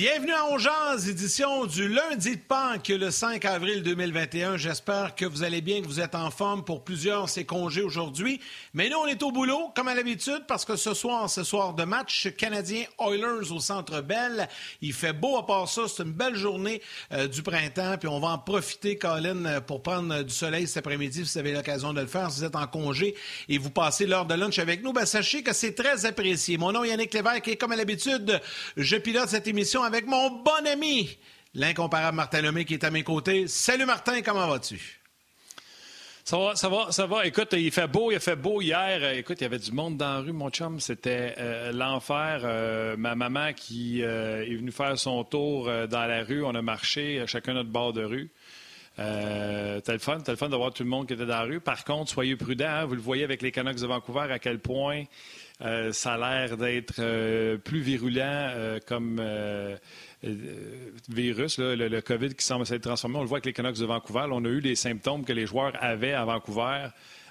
Bienvenue à Ongeance, édition du lundi de Pâques, le 5 avril 2021. J'espère que vous allez bien, que vous êtes en forme. Pour plusieurs, c'est congé aujourd'hui. Mais nous, on est au boulot, comme à l'habitude, parce que ce soir, ce soir de match canadien Oilers au Centre Bell. Il fait beau à part ça. C'est une belle journée euh, du printemps. Puis on va en profiter, Colin, pour prendre du soleil cet après-midi, si vous avez l'occasion de le faire. Si vous êtes en congé et vous passez l'heure de lunch avec nous, ben, sachez que c'est très apprécié. Mon nom est Yannick Lévesque et comme à l'habitude, je pilote cette émission avec mon bon ami, l'incomparable Martin Lemay qui est à mes côtés. Salut Martin, comment vas-tu? Ça va, ça va, ça va. Écoute, il fait beau, il a fait beau hier. Écoute, il y avait du monde dans la rue, mon chum. C'était euh, l'enfer. Euh, ma maman qui euh, est venue faire son tour dans la rue. On a marché chacun notre bord de rue. Euh, le fun, le fun de voir tout le monde qui était dans la rue. Par contre, soyez prudents. Hein. vous le voyez avec les Canucks de Vancouver à quel point euh, ça a l'air d'être euh, plus virulent euh, comme virus, le, COVID qui semble s'être transformé. On le voit avec les Canucks de Vancouver. on a eu les symptômes que les joueurs avaient à Vancouver.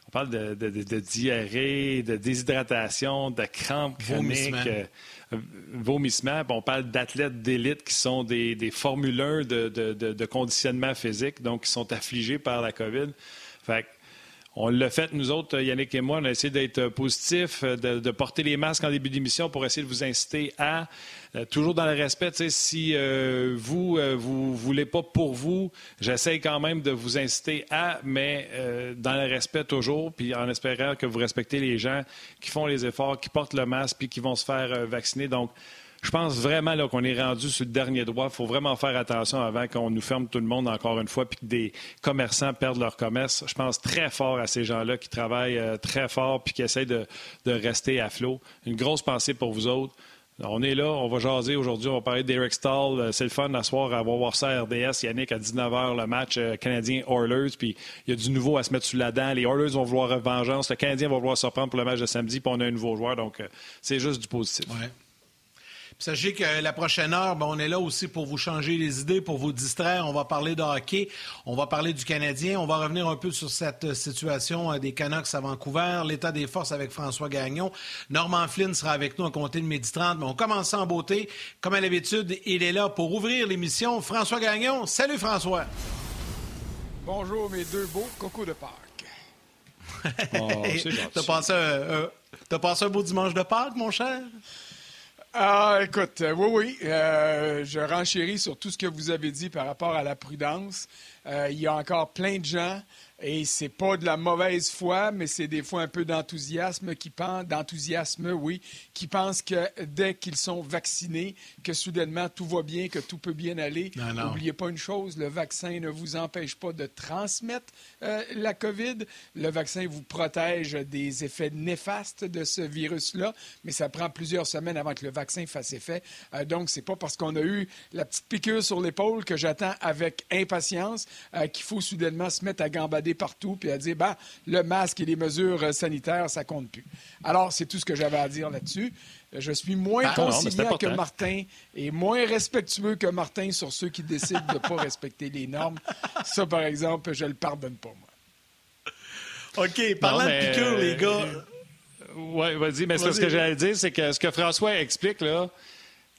On parle de, diarrhée, de déshydratation, de crampes chroniques, vomissement. on parle d'athlètes d'élite qui sont des, des formuleurs de, conditionnement physique, donc qui sont affligés par la COVID. Fait on l'a fait, nous autres, Yannick et moi, on a essayé d'être positifs, de, porter les masques en début d'émission pour essayer de vous inciter à, euh, toujours dans le respect, si euh, vous, euh, vous voulez pas pour vous, j'essaie quand même de vous inciter à, mais dans le respect toujours, puis en espérant que vous respectez les gens qui font les efforts, qui portent le masque, puis qui vont se faire vacciner. Donc, je pense vraiment qu'on est rendu sur le dernier droit. Il faut vraiment faire attention avant qu'on nous ferme tout le monde encore une fois puis que des commerçants perdent leur commerce. Je pense très fort à ces gens-là qui travaillent euh, très fort puis qui essayent de, rester à flot. Une grosse pensée pour vous autres. On est là, on va jaser aujourd'hui, on va parler d'Eric Stahl. Euh, c'est le fun à voir ça à RDS. Yannick, à 19h, le match euh, canadien-Oilers. Puis il y a du nouveau à se mettre sous la dent. Les Oilers vont vouloir vengeance. Le Canadien va vouloir se reprendre pour le match de samedi. Puis on a un nouveau joueur. Donc, c'est juste du positif. Sachez que la prochaine heure, ben, on est là aussi pour vous changer les idées, pour vous distraire. On va parler de hockey, on va parler du Canadien, on va revenir un peu sur cette situation euh, des Canucks à Vancouver, l'état des forces avec François Gagnon. Norman Flynn sera avec nous à compter de midi 30, mais on commence en beauté. Comme à l'habitude, il est là pour ouvrir l'émission. François Gagnon, salut François. Bonjour mes deux beaux cocos de Pâques. oh, T'as passé, passé un beau dimanche de Pâques, mon cher? Ah, écoute, euh, oui, oui. Euh, je renchéris sur tout ce que vous avez dit par rapport à la prudence. Euh, il y a encore plein de gens et c'est pas de la mauvaise foi, mais c'est des fois un peu d'enthousiasme qui pense, d'enthousiasme, oui, qui pensent que dès qu'ils sont vaccinés, que soudainement tout va bien, que tout peut bien aller. N'oubliez pas une chose, le vaccin ne vous empêche pas de transmettre euh, la COVID. Le vaccin vous protège des effets néfastes de ce virus-là, mais ça prend plusieurs semaines avant que le vaccin fasse effet. Euh, donc, c'est pas parce qu'on a eu la petite piqûre sur l'épaule que j'attends avec impatience euh, qu'il faut soudainement se mettre à gambader partout puis à dire, bah, le masque et les mesures euh, sanitaires, ça compte plus. Alors, c'est tout ce que j'avais à dire là-dessus. Je suis moins ah, conciliant que Martin et moins respectueux que Martin sur ceux qui décident de ne pas respecter les normes. Ça, par exemple, je ne le pardonne pas, moi. OK, parlant de piqûre, les gars. Euh, oui, vas-y, mais ce que j'allais dire, c'est que ce que François explique, là,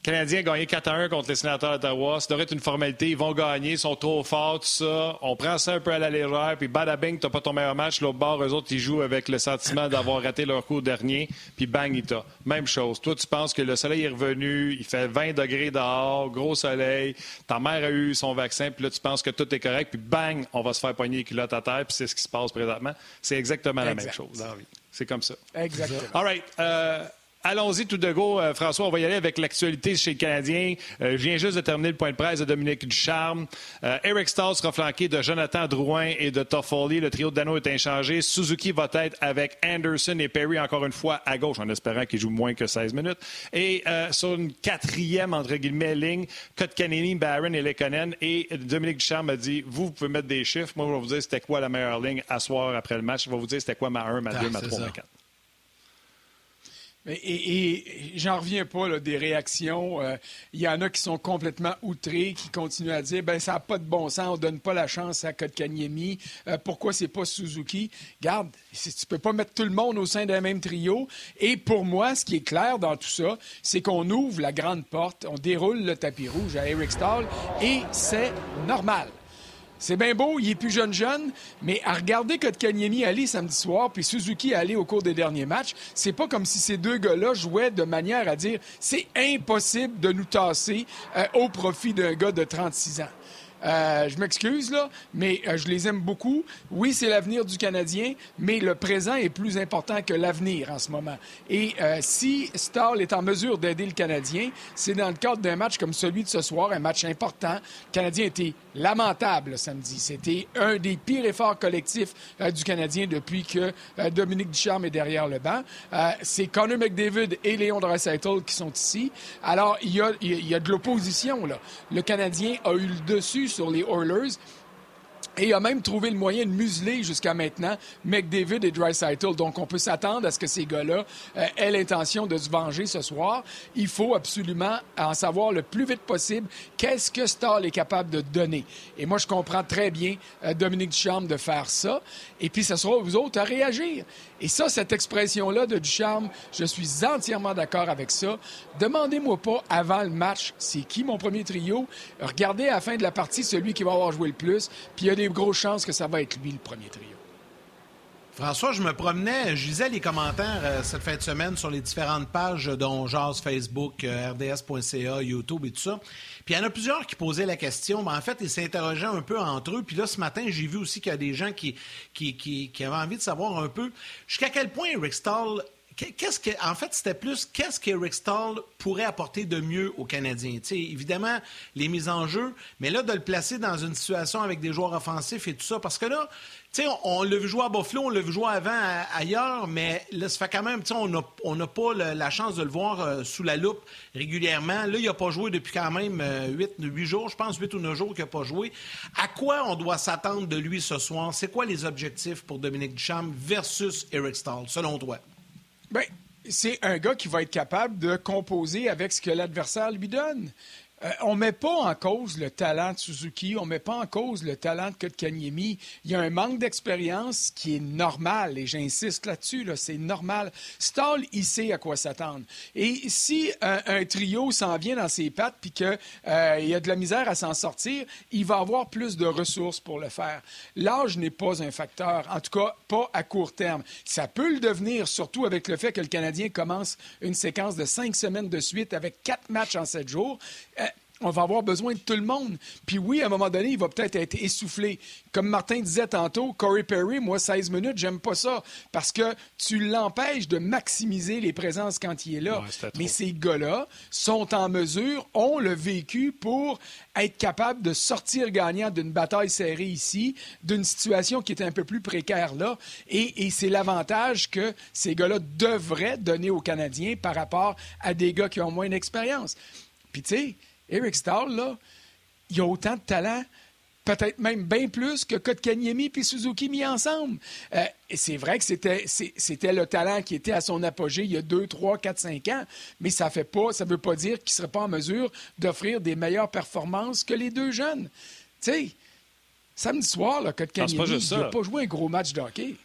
Canadiens ont gagné 4 1 contre les sénateurs d'Ottawa. Ça devrait être une formalité. Ils vont gagner, ils sont trop forts, tout ça. On prend ça un peu à la légère, puis bing, t'as pas ton meilleur match. L'autre bord, eux autres, ils jouent avec le sentiment d'avoir raté leur coup dernier, puis bang, il t'a. Même chose. Toi, tu penses que le soleil est revenu, il fait 20 degrés dehors, gros soleil, ta mère a eu son vaccin, puis là, tu penses que tout est correct, puis bang, on va se faire poigner les culottes à terre, puis c'est ce qui se passe présentement. C'est exactement la même chose. C'est comme ça. Exactement. All right. Euh, Allons-y tout de go, euh, François. On va y aller avec l'actualité chez le Canadien. Euh, je viens juste de terminer le point de presse de Dominique Ducharme. Euh, Eric Stahl sera flanqué de Jonathan Drouin et de Toffoli. Le trio de Dano est inchangé. Suzuki va être avec Anderson et Perry encore une fois à gauche, en espérant qu'il joue moins que 16 minutes. Et sur une quatrième, entre guillemets, ligne, Kotkanini, Barron et Lekonen. Et Dominique Ducharme a dit, vous, vous pouvez mettre des chiffres. Moi, je vais vous dire c'était quoi la meilleure ligne à soir après le match. Je vais vous dire c'était quoi ma 1, ma 2, ah, ma 3, ma 4. Et, j'en reviens pas des réactions. Euh, il y en a qui sont complètement outrés, qui continuent à dire ben ça n'a pas de bon sens, on donne pas la chance à Kotkaniemi. Euh, pourquoi c'est pas Suzuki? Garde, tu peux pas mettre tout le monde au sein d'un même trio. Et pour moi, ce qui est clair dans tout ça, c'est qu'on ouvre la grande porte, on déroule le tapis rouge à Eric Stahl, et c'est normal. C'est bien beau, il est plus jeune jeune, mais à regarder Kotkaniemi aller samedi soir, puis Suzuki aller au cours des derniers matchs, c'est pas comme si ces deux gars-là jouaient de manière à dire c'est impossible de nous tasser euh, au profit d'un gars de 36 ans. Euh, je m'excuse, là, mais euh, je les aime beaucoup. Oui, c'est l'avenir du Canadien, mais le présent est plus important que l'avenir en ce moment. Et euh, si Stahl est en mesure d'aider le Canadien, c'est dans le cadre d'un match comme celui de ce soir, un match important. Le Canadien était lamentable samedi. C'était un des pires efforts collectifs du Canadien depuis que Dominique Ducharme est derrière le banc. c'est Connor McDavid et Léon Draisaitl qui sont ici. Alors, il y a, il y a de l'opposition, là. Le Canadien a eu le dessus sur les Oilers. Et a même trouvé le moyen de museler jusqu'à maintenant McDavid et Dreisaitl. Donc, on peut s'attendre à ce que ces gars-là euh, aient l'intention de se venger ce soir. Il faut absolument en savoir le plus vite possible qu'est-ce que Stahl est capable de donner. Et moi, je comprends très bien euh, Dominique Ducharme de faire ça. Et puis, ce sera vous autres à réagir. Et ça, cette expression-là de Ducharme, je suis entièrement d'accord avec ça. Demandez-moi pas avant le match, c'est qui mon premier trio. Regardez à la fin de la partie celui qui va avoir joué le plus. Puis il y a des grosses chances que ça va être lui le premier trio. François, je me promenais, je lisais les commentaires euh, cette fin de semaine sur les différentes pages dont Jazz, Facebook, euh, RDS.ca, YouTube et tout ça. Puis il y en a plusieurs qui posaient la question. En fait, ils s'interrogeaient un peu entre eux. Puis là, ce matin, j'ai vu aussi qu'il y a des gens qui, qui, avaient envie de savoir un peu jusqu'à quel point Rick Stahl qu'est-ce que, en fait, c'était plus qu'est-ce qu'Eric Stahl pourrait apporter de mieux aux Canadiens? sais, évidemment, les mises en jeu, mais là, de le placer dans une situation avec des joueurs offensifs et tout ça, parce que là, sais, on, l'a vu jouer à Buffalo, on l'a vu jouer avant ailleurs, mais là, ça fait quand même, on n'a on pas la chance de le voir euh, sous la loupe régulièrement. Là, il n'a pas joué depuis quand même 8, euh, 8 jours, je pense, 8 ou 9 jours qu'il n'a pas joué. À quoi on doit s'attendre de lui ce soir? C'est quoi les objectifs pour Dominique Duchamp versus Eric Stahl, selon toi? Bien, c'est un gars qui va être capable de composer avec ce que l'adversaire lui donne. Euh, on ne met pas en cause le talent de Suzuki, on ne met pas en cause le talent de Kotkaniemi. Il y a un manque d'expérience qui est normal, et j'insiste là-dessus, c'est normal. Stall, il sait à quoi s'attendre. Et si un, trio s'en vient dans ses pattes puis qu'il euh, y a de la misère à s'en sortir, il va avoir plus de ressources pour le faire. L'âge n'est pas un facteur, en tout cas pas à court terme. Ça peut le devenir, surtout avec le fait que le Canadien commence une séquence de cinq semaines de suite avec quatre matchs en sept jours. Euh, on va avoir besoin de tout le monde. Puis oui, à un moment donné, il va peut-être être essoufflé. Comme Martin disait tantôt, Corey Perry, moi, 16 minutes, j'aime pas ça parce que tu l'empêches de maximiser les présences quand il est là. Mais ces gars-là sont en mesure, ont le vécu pour être capables de sortir gagnant d'une bataille serrée ici, d'une situation qui est un peu plus précaire là. Et, et c'est l'avantage que ces gars-là devraient donner aux Canadiens par rapport à des gars qui ont moins d'expérience. Puis tu sais, Eric Stahl, là, il a autant de talent, peut-être même bien plus que Kotkaniemi et Suzuki mis ensemble. Euh, et c'est vrai que c'était, c'était le talent qui était à son apogée il y a 2, 3, 4, 5 ans, mais ça fait pas, ça veut pas dire qu'il ne serait pas en mesure d'offrir des meilleures performances que les deux jeunes. Tu sais, samedi soir, là, Kotkaniemi n'a pas joué un gros match de hockey.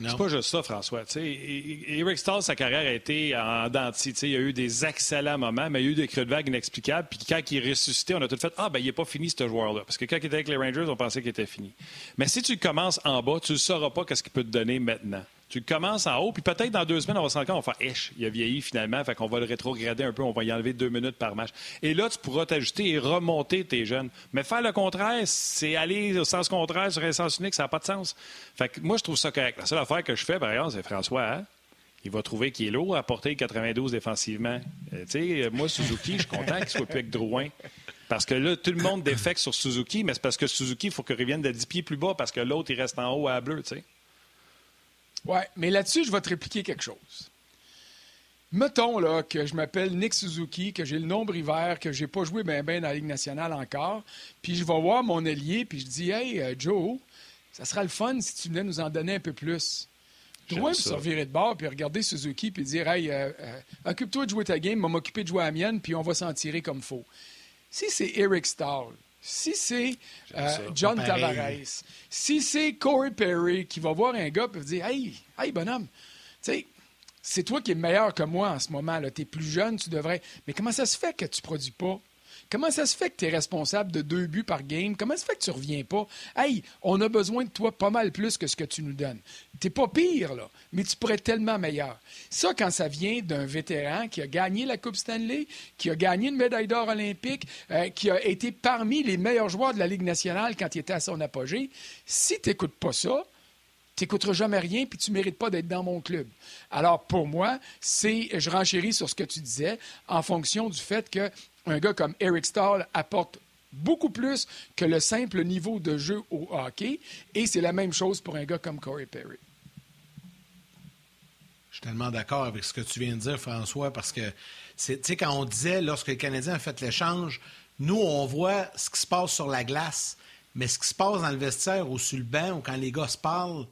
C'est pas juste ça, François. Eric Stahl, sa carrière a été en denti. Il y a eu des excellents moments, mais il y a eu des creux de vague inexplicables. Puis quand il est ressuscité, on a tout fait Ah, ben il n'est pas fini, ce joueur-là. Parce que quand il était avec les Rangers, on pensait qu'il était fini. Mais si tu commences en bas, tu ne sauras pas qu'est-ce qu'il peut te donner maintenant. Tu commences en haut, puis peut-être dans deux semaines, on va se rendre compte, on va faire Esh, il a vieilli finalement, fait qu'on va le rétrograder un peu, on va y enlever deux minutes par match. Et là, tu pourras t'ajuster et remonter tes jeunes. Mais faire le contraire, c'est aller au sens contraire sur un sens unique, ça n'a pas de sens. Fait que moi, je trouve ça correct. La seule affaire que je fais, par exemple, c'est François, hein? il va trouver qu'il est lourd à porter 92 défensivement. Euh, tu sais, moi, Suzuki, je suis content qu'il soit plus avec Drouin. Parce que là, tout le monde défecte sur Suzuki, mais c'est parce que Suzuki, il faut qu'il revienne de 10 pieds plus bas parce que l'autre, il reste en haut à bleu, tu sais. Oui, mais là-dessus, je vais te répliquer quelque chose. Mettons là, que je m'appelle Nick Suzuki, que j'ai le nombre hiver, que j'ai pas joué bien ben dans la Ligue nationale encore, puis je vais voir mon allié, puis je dis Hey, euh, Joe, ça sera le fun si tu venais nous en donner un peu plus. Drouin peut se revirer de bord, puis regarder Suzuki, puis dire Hey, euh, euh, occupe-toi de jouer ta game, moi m'occuper de jouer à la mienne, puis on va s'en tirer comme faut. Si c'est Eric Stahl, si c'est euh, John Tavares, si c'est Corey Perry qui va voir un gars et dire Hey, hey, bonhomme, tu sais, c'est toi qui es meilleur que moi en ce moment. Tu es plus jeune, tu devrais. Mais comment ça se fait que tu ne produis pas? Comment ça se fait que tu es responsable de deux buts par game? Comment ça se fait que tu reviens pas? Hey, on a besoin de toi pas mal plus que ce que tu nous donnes. T'es pas pire, là, mais tu pourrais être tellement meilleur. Ça, quand ça vient d'un vétéran qui a gagné la Coupe Stanley, qui a gagné une médaille d'or olympique, euh, qui a été parmi les meilleurs joueurs de la Ligue nationale quand il était à son apogée, si tu n'écoutes pas ça, tu n'écouteras jamais rien, puis tu mérites pas d'être dans mon club. Alors, pour moi, c'est, je renchéris sur ce que tu disais, en fonction du fait que un gars comme Eric Stahl apporte beaucoup plus que le simple niveau de jeu au hockey. Et c'est la même chose pour un gars comme Corey Perry. Je suis tellement d'accord avec ce que tu viens de dire, François, parce que, tu sais, quand on disait, lorsque le Canadien a fait l'échange, nous, on voit ce qui se passe sur la glace, mais ce qui se passe dans le vestiaire ou sur le banc ou quand les gars se parlent,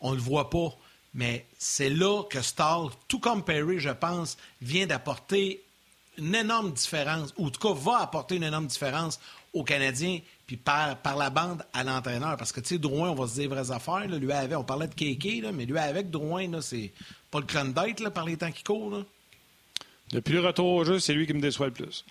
on ne le voit pas. Mais c'est là que Stahl, tout comme Perry, je pense, vient d'apporter une énorme différence, ou en tout cas va apporter une énorme différence aux Canadiens, puis par, par la bande à l'entraîneur. Parce que, tu sais, Drouin, on va se dire vraies affaires. lui avait, on parlait de Kéké, là, mais lui avec Drouin, c'est pas le crâne d'être par les temps qui courent. Depuis le retour au jeu, c'est lui qui me déçoit le plus.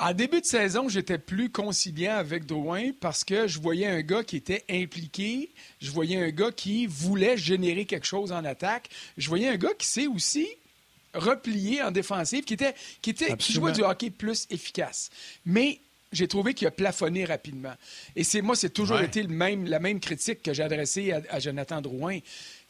En début de saison, j'étais plus conciliant avec Drouin parce que je voyais un gars qui était impliqué, je voyais un gars qui voulait générer quelque chose en attaque, je voyais un gars qui sait aussi replier en défensive, qui était, qui était, qui jouait du hockey plus efficace. Mais j'ai trouvé qu'il a plafonné rapidement. Et c'est moi, c'est toujours été le même, la même critique que j'ai adressée à, Jonathan Drouin.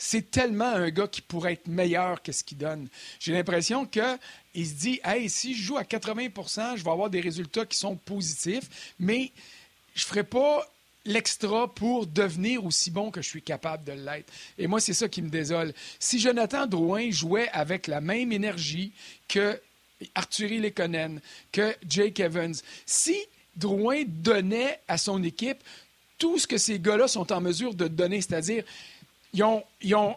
C'est tellement un gars qui pourrait être meilleur que ce qu'il donne. J'ai l'impression qu'il se dit, hey, si je joue à 80% je vais avoir des résultats qui sont positifs, mais je ne ferai pas l'extra pour devenir aussi bon que je suis capable de l'être. Et moi, c'est ça qui me désole. Si Jonathan Drouin jouait avec la même énergie que Arthurie Lekonen, que Jake Evans. Si Drouin donnait à son équipe tout ce que ces gars-là sont en mesure de donner, c'est-à-dire, ils ont,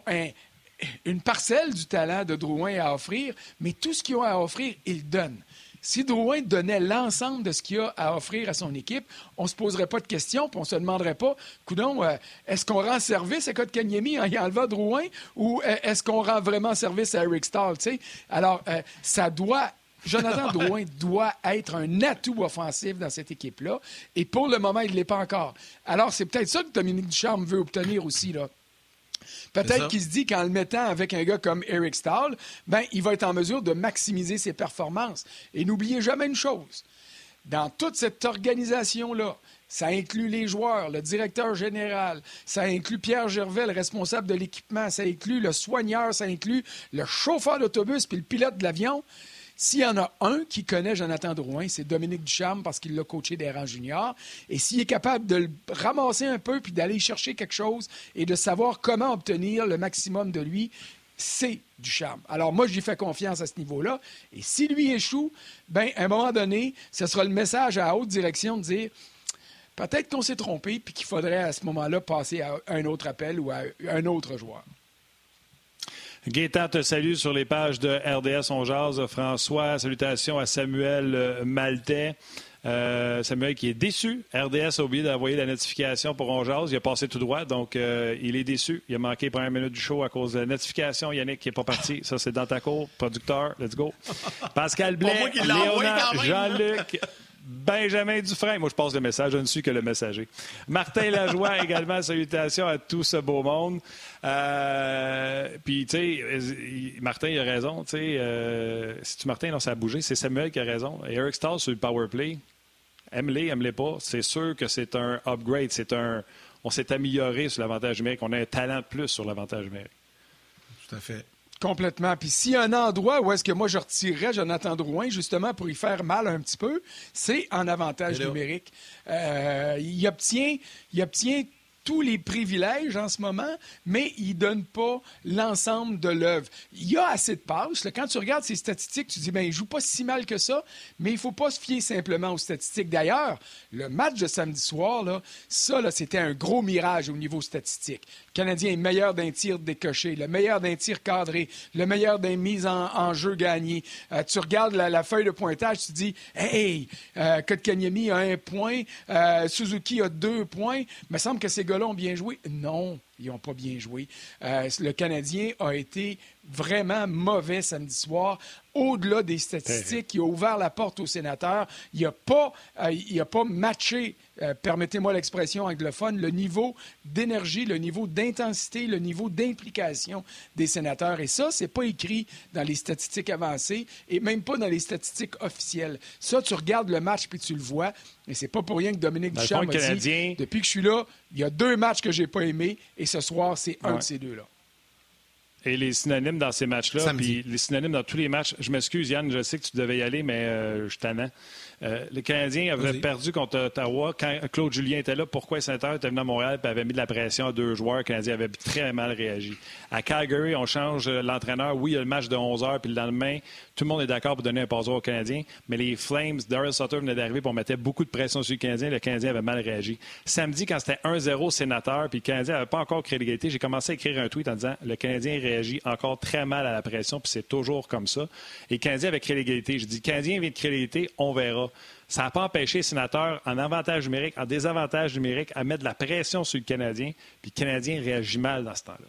une parcelle du talent de Drouin à offrir, mais tout ce qu'ils ont à offrir, ils donnent. Si Drouin donnait l'ensemble de ce qu'il a à offrir à son équipe, on ne se poserait pas de questions, puis on ne se demanderait pas, coudon, euh, est-ce qu'on rend service à Kotkaniemi en y enlevant Drouin, ou euh, est-ce qu'on rend vraiment service à Eric Stahl? Alors, euh, ça doit Jonathan Drouin doit être un atout offensif dans cette équipe-là. Et pour le moment, il ne l'est pas encore. Alors, c'est peut-être ça que Dominique Ducharme veut obtenir aussi. Là. Peut-être qu'il se dit qu'en le mettant avec un gars comme Eric Stahl, ben, il va être en mesure de maximiser ses performances. Et n'oubliez jamais une chose. Dans toute cette organisation-là, ça inclut les joueurs, le directeur général, ça inclut Pierre Gervais, le responsable de l'équipement, ça inclut le soigneur, ça inclut le chauffeur d'autobus puis le pilote de l'avion. S'il y en a un qui connaît Jonathan Drouin, c'est Dominique Ducharme parce qu'il l'a coaché des rangs juniors. Et s'il est capable de le ramasser un peu puis d'aller chercher quelque chose et de savoir comment obtenir le maximum de lui, c'est Ducharme. Alors moi, j'y fais confiance à ce niveau-là. Et si lui échoue, ben à un moment donné, ce sera le message à haute direction de dire peut-être qu'on s'est trompé puis qu'il faudrait à ce moment-là passer à un autre appel ou à un autre joueur. Gaétan te salue sur les pages de RDS On. François, salutations à Samuel euh, Maltais. Euh, Samuel qui est déçu. RDS a oublié d'envoyer la notification pour On Il a passé tout droit, donc euh, il est déçu. Il a manqué première minute du show à cause de la notification. Yannick qui n'est pas parti. Ça, c'est dans ta cour. Producteur, let's go. Pascal Blais, Léonard, Jean-Luc. Benjamin Dufresne. Moi, je passe le message. Je ne suis que le messager. Martin Lajoie, également, salutations à tout ce beau monde. Euh, puis, tu sais, Martin, il a raison. Tu sais, euh, si tu Martin, non, ça a bougé. C'est Samuel qui a raison. Eric Stahl sur le power play. Aime-les, aime-les pas. C'est sûr que c'est un upgrade. C'est un. On s'est amélioré sur l'avantage numérique. On a un talent de plus sur l'avantage numérique. Tout à fait. Complètement. Puis s'il y a un endroit où est-ce que moi je retirerais Jonathan Drouin, justement pour y faire mal un petit peu, c'est en avantage numérique. Euh, il, obtient, il obtient tous les privilèges en ce moment, mais il ne donne pas l'ensemble de l'œuvre. Il y a assez de passes. Quand tu regardes ses statistiques, tu dis, ben, il joue pas si mal que ça, mais il faut pas se fier simplement aux statistiques. D'ailleurs, le match de samedi soir, là, ça, là, c'était un gros mirage au niveau statistique. Le Canadien est meilleur d'un tir décoché, le meilleur d'un tir cadré, le meilleur d'un mise en, jeu gagné. Euh, tu regardes la, feuille de pointage, tu dis, hey, euh, Kotkaniemi a un point, euh, Suzuki a deux points. Il me semble que ces gars-là ont bien joué. Non, ils n'ont pas bien joué. Euh, le Canadien a été vraiment mauvais samedi soir. Au-delà des statistiques, il a ouvert la porte aux sénateurs. Il n'a pas, euh, pas matché, euh, permettez-moi l'expression anglophone, le niveau d'énergie, le niveau d'intensité, le niveau d'implication des sénateurs. Et ça, c'est pas écrit dans les statistiques avancées et même pas dans les statistiques officielles. Ça, tu regardes le match puis tu le vois. Et c'est pas pour rien que Dominique Ducharme a dit, depuis que je suis là, il y a deux matchs que j'ai pas aimés et ce soir, c'est un de ces deux-là. Et les synonymes dans ces matchs-là, puis les synonymes dans tous les matchs. Je m'excuse, Yann, je sais que tu devais y aller, mais euh, je t'en euh, les Canadiens avaient perdu contre Ottawa. Quand Claude Julien était là, pourquoi Saint-Heure était venu à Montréal et avait mis de la pression à deux joueurs? Les Canadiens avaient très mal réagi. À Calgary, on change l'entraîneur. Oui, il y a le match de 11 h puis le lendemain, tout le monde est d'accord pour donner un passeur aux Canadiens. Mais les Flames, Daryl Sutter venait d'arriver pour mettre beaucoup de pression sur les Canadiens. Le Canadien avait mal réagi. Samedi, quand c'était 1-0 sénateur, puis le Canadien n'avait pas encore créé l'égalité, j'ai commencé à écrire un tweet en disant le Canadien réagit encore très mal à la pression, puis c'est toujours comme ça. Et le Canadien avait créé l'égalité. Je dis, le Canadien vient de créer l'égalité, on verra. Ça n'a pas empêché les sénateurs, en avantage numérique, en désavantage numérique, à mettre de la pression sur le Canadien, puis le Canadien réagit mal dans ce temps-là.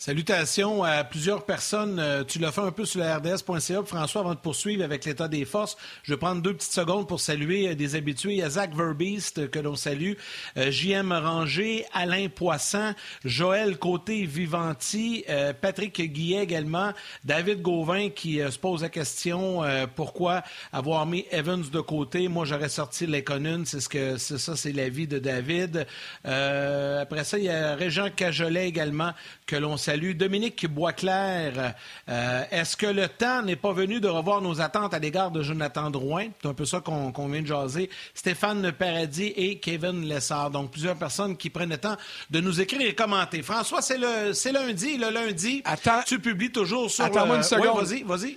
Salutations à plusieurs personnes. Euh, tu l'as fait un peu sur la RDS.ca. François, avant de poursuivre avec l'état des forces, je vais prendre deux petites secondes pour saluer euh, des habitués. Il y a Zach Verbeest euh, que l'on salue, JM Ranger, Alain Poisson, Joël Côté-Vivanti, Patrick Guillet également, David Gauvin qui se pose la question pourquoi avoir mis Evans de côté? Moi, j'aurais sorti Lekonen. C'est ce que c'est ça, c'est l'avis de David. après ça, il y a Régent Cajolet également que l'on salue Salut. Dominique Boisclair, euh, est-ce que le temps n'est pas venu de revoir nos attentes à l'égard de Jonathan Drouin? C'est un peu ça qu'on vient de jaser. Stéphane Paradis et Kevin Lessard. Donc, plusieurs personnes qui prennent le temps de nous écrire et commenter. François, c'est lundi. Le lundi, Attends, tu publies toujours sur... Attends-moi une seconde. vas-y, vas-y.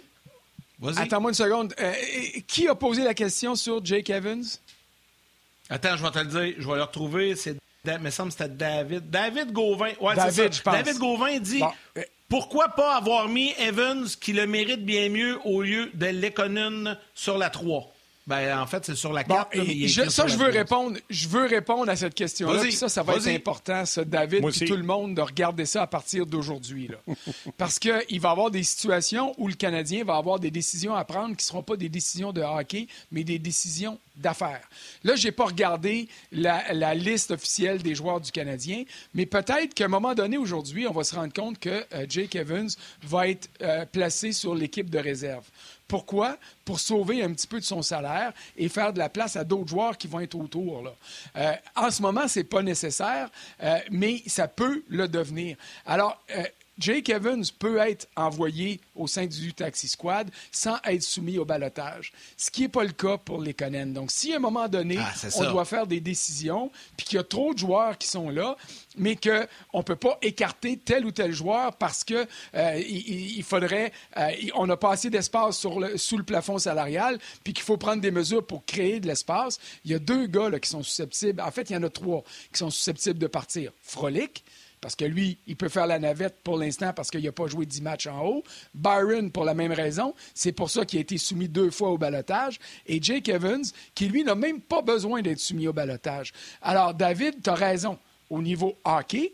Attends-moi une seconde. Euh, qui a posé la question sur Jake Evans? Attends, je vais te le dire. Je vais le retrouver. C'est il me semble que c'était David. David Gauvin. Ouais, David, je pense. David Gauvin dit Pourquoi pas avoir mis Evans qui le mérite bien mieux au lieu de Lekonen sur la 3 ben, en fait, c'est sur la carte. ça, je veux répondre. Je veux répondre à cette question-là. Ça, ça va être important, ça, David, et tout le monde, de regarder ça à partir d'aujourd'hui. Parce qu'il va y avoir des situations où le Canadien va avoir des décisions à prendre qui ne seront pas des décisions de hockey, mais des décisions Là, je n'ai pas regardé la, liste officielle des joueurs du Canadien, mais peut-être qu'à un moment donné, aujourd'hui, on va se rendre compte que euh, Jake Evans va être euh, placé sur l'équipe de réserve. Pourquoi? Pour sauver un petit peu de son salaire et faire de la place à d'autres joueurs qui vont être autour. Euh, en ce moment, ce n'est pas nécessaire, mais ça peut le devenir. Alors, Jake Evans peut être envoyé au sein du Taxi Squad sans être soumis au balotage, ce qui n'est pas le cas pour les Conan. Donc, si à un moment donné, ah, on doit faire des décisions, puis qu'il y a trop de joueurs qui sont là, mais qu'on ne peut pas écarter tel ou tel joueur parce que euh, il, faudrait, euh, on n'a pas assez d'espace sous le plafond salarial, puis qu'il faut prendre des mesures pour créer de l'espace. Il y a deux gars qui sont susceptibles, en fait, il y en a trois qui sont susceptibles de partir. Frolic, parce que lui, il peut faire la navette pour l'instant parce qu'il n'a pas joué 10 matchs en haut. Byron, pour la même raison. C'est pour ça qu'il a été soumis deux fois au balotage. Et Jake Evans, qui lui n'a même pas besoin d'être soumis au balotage. Alors, David, tu as raison. Au niveau hockey,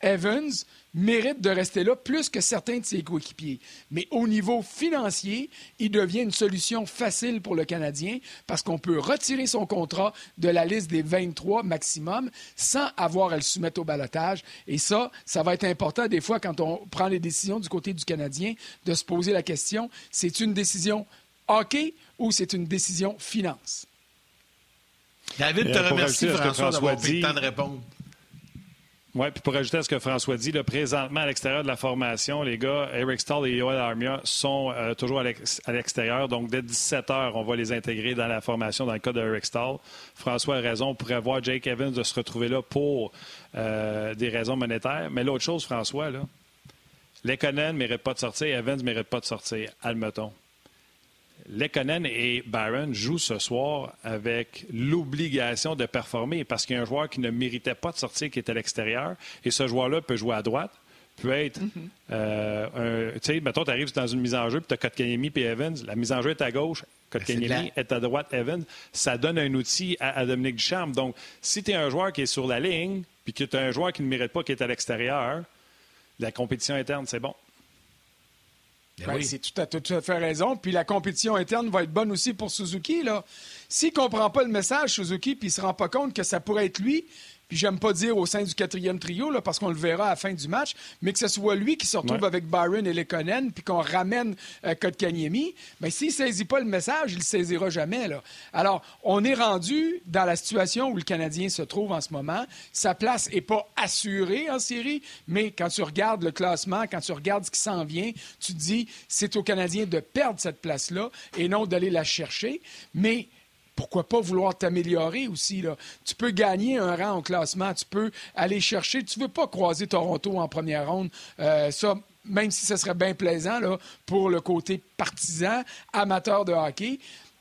Evans, mérite de rester là plus que certains de ses coéquipiers. Mais au niveau financier, il devient une solution facile pour le Canadien parce qu'on peut retirer son contrat de la liste des 23 maximum sans avoir à le soumettre au balotage. Et ça, ça va être important des fois quand on prend les décisions du côté du Canadien de se poser la question, c'est une décision hockey ou c'est une décision finance? David te remercie, François, d'avoir pris le temps de répondre. Oui, puis pour ajouter à ce que François dit, là, présentement à l'extérieur de la formation, les gars, Eric Stahl et Yoel Armia sont euh, toujours à l'extérieur. Donc, dès 17 heures, on va les intégrer dans la formation dans le cas d'Eric Stahl. François a raison. On pourrait voir Jake Evans de se retrouver là pour euh, des raisons monétaires. Mais l'autre chose, François, là, Lekonen ne mérite pas de sortir, Evans ne mérite pas de sortir, admettons. Lekonen et Barron jouent ce soir avec l'obligation de performer parce qu'il y a un joueur qui ne méritait pas de sortir, qui est à l'extérieur. Et ce joueur-là peut jouer à droite, peut être. Mm-hmm. Euh, tu sais, mettons, tu arrives dans une mise en jeu, puis tu as Kotkaniemi et Evans. La mise en jeu est à gauche, Kotkaniemi ben, est à droite, Evans. Ça donne un outil à, Dominique Ducharme. Donc, si tu es un joueur qui est sur la ligne, puis que tu as un joueur qui ne mérite pas, qui est à l'extérieur, la compétition interne, c'est bon. Ben oui. C'est tout à, tout à fait raison. Puis la compétition interne va être bonne aussi pour Suzuki. S'il ne comprend pas le message, Suzuki, puis il ne se rend pas compte que ça pourrait être lui puis j'aime pas dire au sein du quatrième trio, là, parce qu'on le verra à la fin du match, mais que ce soit lui qui se retrouve avec Byron et Lekonen, puis qu'on ramène euh, Kotkaniemi, bien, s'il saisit pas le message, il le saisira jamais. Là. Alors, on est rendu dans la situation où le Canadien se trouve en ce moment. Sa place est pas assurée en série, mais quand tu regardes le classement, quand tu regardes ce qui s'en vient, tu te dis, c'est au Canadien de perdre cette place-là et non d'aller la chercher. Mais pourquoi pas vouloir t'améliorer aussi? Là. Tu peux gagner un rang au classement, tu peux aller chercher. Tu ne veux pas croiser Toronto en première ronde. Euh, même si ce serait bien plaisant là, pour le côté partisan, amateur de hockey.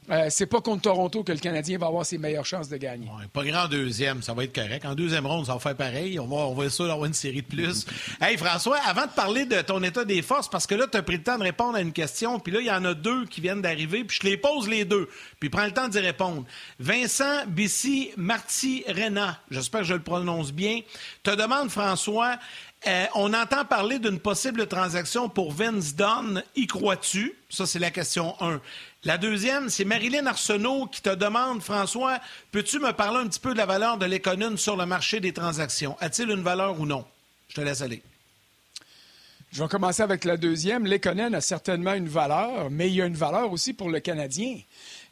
Euh, c'est pas contre Toronto que le Canadien va avoir ses meilleures chances de gagner. pas grand deuxième, ça va être correct. En deuxième ronde, ça va faire pareil. On va, on va essayer d'avoir une série de plus. hey François, avant de parler de ton état des forces, parce que là, tu as pris le temps de répondre à une question, puis là, il y en a deux qui viennent d'arriver, puis je les pose les deux, puis prends le temps d'y répondre. Vincent Bissi Marty Rena, j'espère que je le prononce bien, te demande, François, euh, on entend parler d'une possible transaction pour Vince Dunn. Y crois-tu? Ça, c'est la question 1. La deuxième, c'est Marilyn Arsenault qui te demande, François, peux-tu me parler un petit peu de la valeur de l'économie sur le marché des transactions? A-t-il une valeur ou non? Je te laisse aller. Je vais commencer avec la deuxième. L'économie a certainement une valeur, mais il y a une valeur aussi pour le Canadien.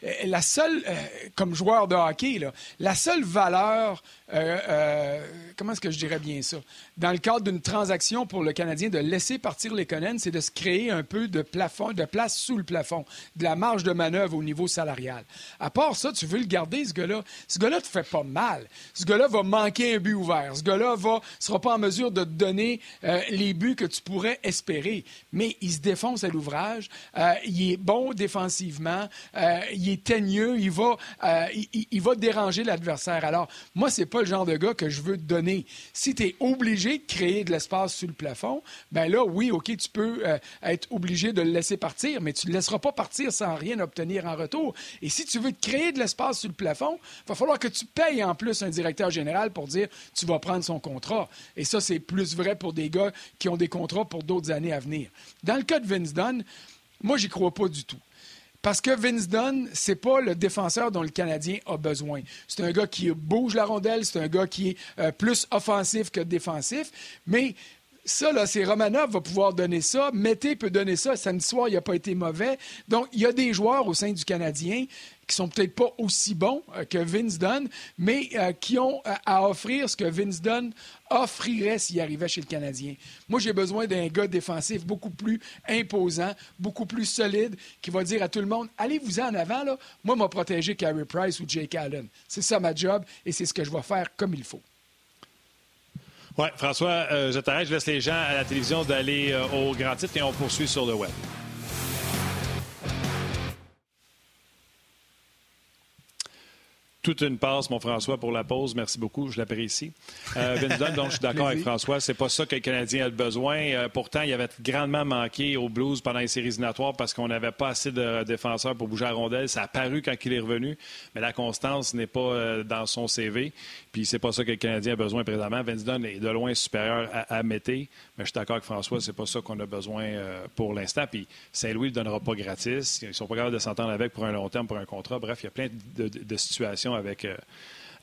Euh, la seule, euh, comme joueur de hockey, la seule valeur euh, euh, comment est-ce que je dirais bien ça? Dans le cadre d'une transaction pour le Canadien de laisser partir les Conan, c'est de se créer un peu de plafond, de place sous le plafond, de la marge de manœuvre au niveau salarial. À part ça, tu veux le garder, ce gars-là. Ce gars-là te fait pas mal. Ce gars-là va manquer un but ouvert. Ce gars-là va sera pas en mesure de te donner euh, les buts que tu pourrais espérer. Mais il se défonce à l'ouvrage. il est bon défensivement. il est teigneux. Il va, il, va déranger l'adversaire. Alors, moi, c'est pas le genre de gars que je veux te donner. Si tu es obligé de créer de l'espace sous le plafond, ben là, oui, OK, tu peux euh, être obligé de le laisser partir, mais tu ne le laisseras pas partir sans rien obtenir en retour. Et si tu veux créer de l'espace sous le plafond, il va falloir que tu payes en plus un directeur général pour dire tu vas prendre son contrat. Et ça, c'est plus vrai pour des gars qui ont des contrats pour d'autres années à venir. Dans le cas de Vince Dunn, moi, j'y crois pas du tout. Parce que Vince Dunn, c'est pas le défenseur dont le Canadien a besoin. C'est un gars qui bouge la rondelle, c'est un gars qui est euh, plus offensif que défensif, mais ça, là, c'est Romanov va pouvoir donner ça. Mété peut donner ça. Samedi soir, il n'a pas été mauvais. Donc, il y a des joueurs au sein du Canadien qui sont peut-être pas aussi bons euh, que Vince Dunn, mais euh, qui ont euh, à offrir ce que Vince Dunn offrirait s'il arrivait chez le Canadien. Moi, j'ai besoin d'un gars défensif beaucoup plus imposant, beaucoup plus solide, qui va dire à tout le monde allez-vous en avant, là. Moi, m'a protégé Carey Price ou Jake Allen. C'est ça ma job et c'est ce que je vais faire comme il faut. Oui, François, je t'arrête, je laisse les gens à la télévision d'aller au grand titre et on poursuit sur le web. Toute une passe, mon François, pour la pause. Merci beaucoup, je l'apprécie. Euh, Vince donc je suis d'accord avec François. C'est pas ça que le Canadien a besoin. Euh, pourtant, il avait grandement manqué aux Blues pendant les séries éliminatoires parce qu'on n'avait pas assez de défenseurs pour bouger à rondelle. Ça a paru quand il est revenu, mais la constance n'est pas euh, dans son CV. Puis c'est pas ça que le Canadien a besoin présentement. Vince Dunn est de loin supérieur à, à Mété, mais je suis d'accord avec François, c'est pas ça qu'on a besoin euh, pour l'instant. Puis Saint-Louis ne donnera pas gratis. Ils sont pas capables de s'entendre avec pour un long terme, pour un contrat. Bref, il y a plein de, situations avec. Euh,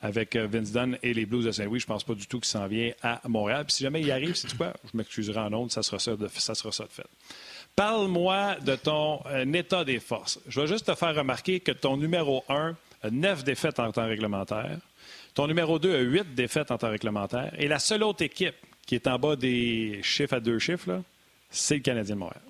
avec euh, Vince Dunn et les Blues de Saint-Louis. Je pense pas du tout qu'il s'en vient à Montréal. Puis si jamais il arrive, c'est quoi? Je m'excuserai en honte, ça sera ça de, ça fait. Parle-moi de ton état des forces. Je vais juste te faire remarquer que ton numéro 1 a neuf défaites en temps réglementaire. Ton numéro 2 a 8 défaites en temps réglementaire. Et la seule autre équipe qui est en bas des chiffres à deux chiffres, c'est le Canadien de Montréal.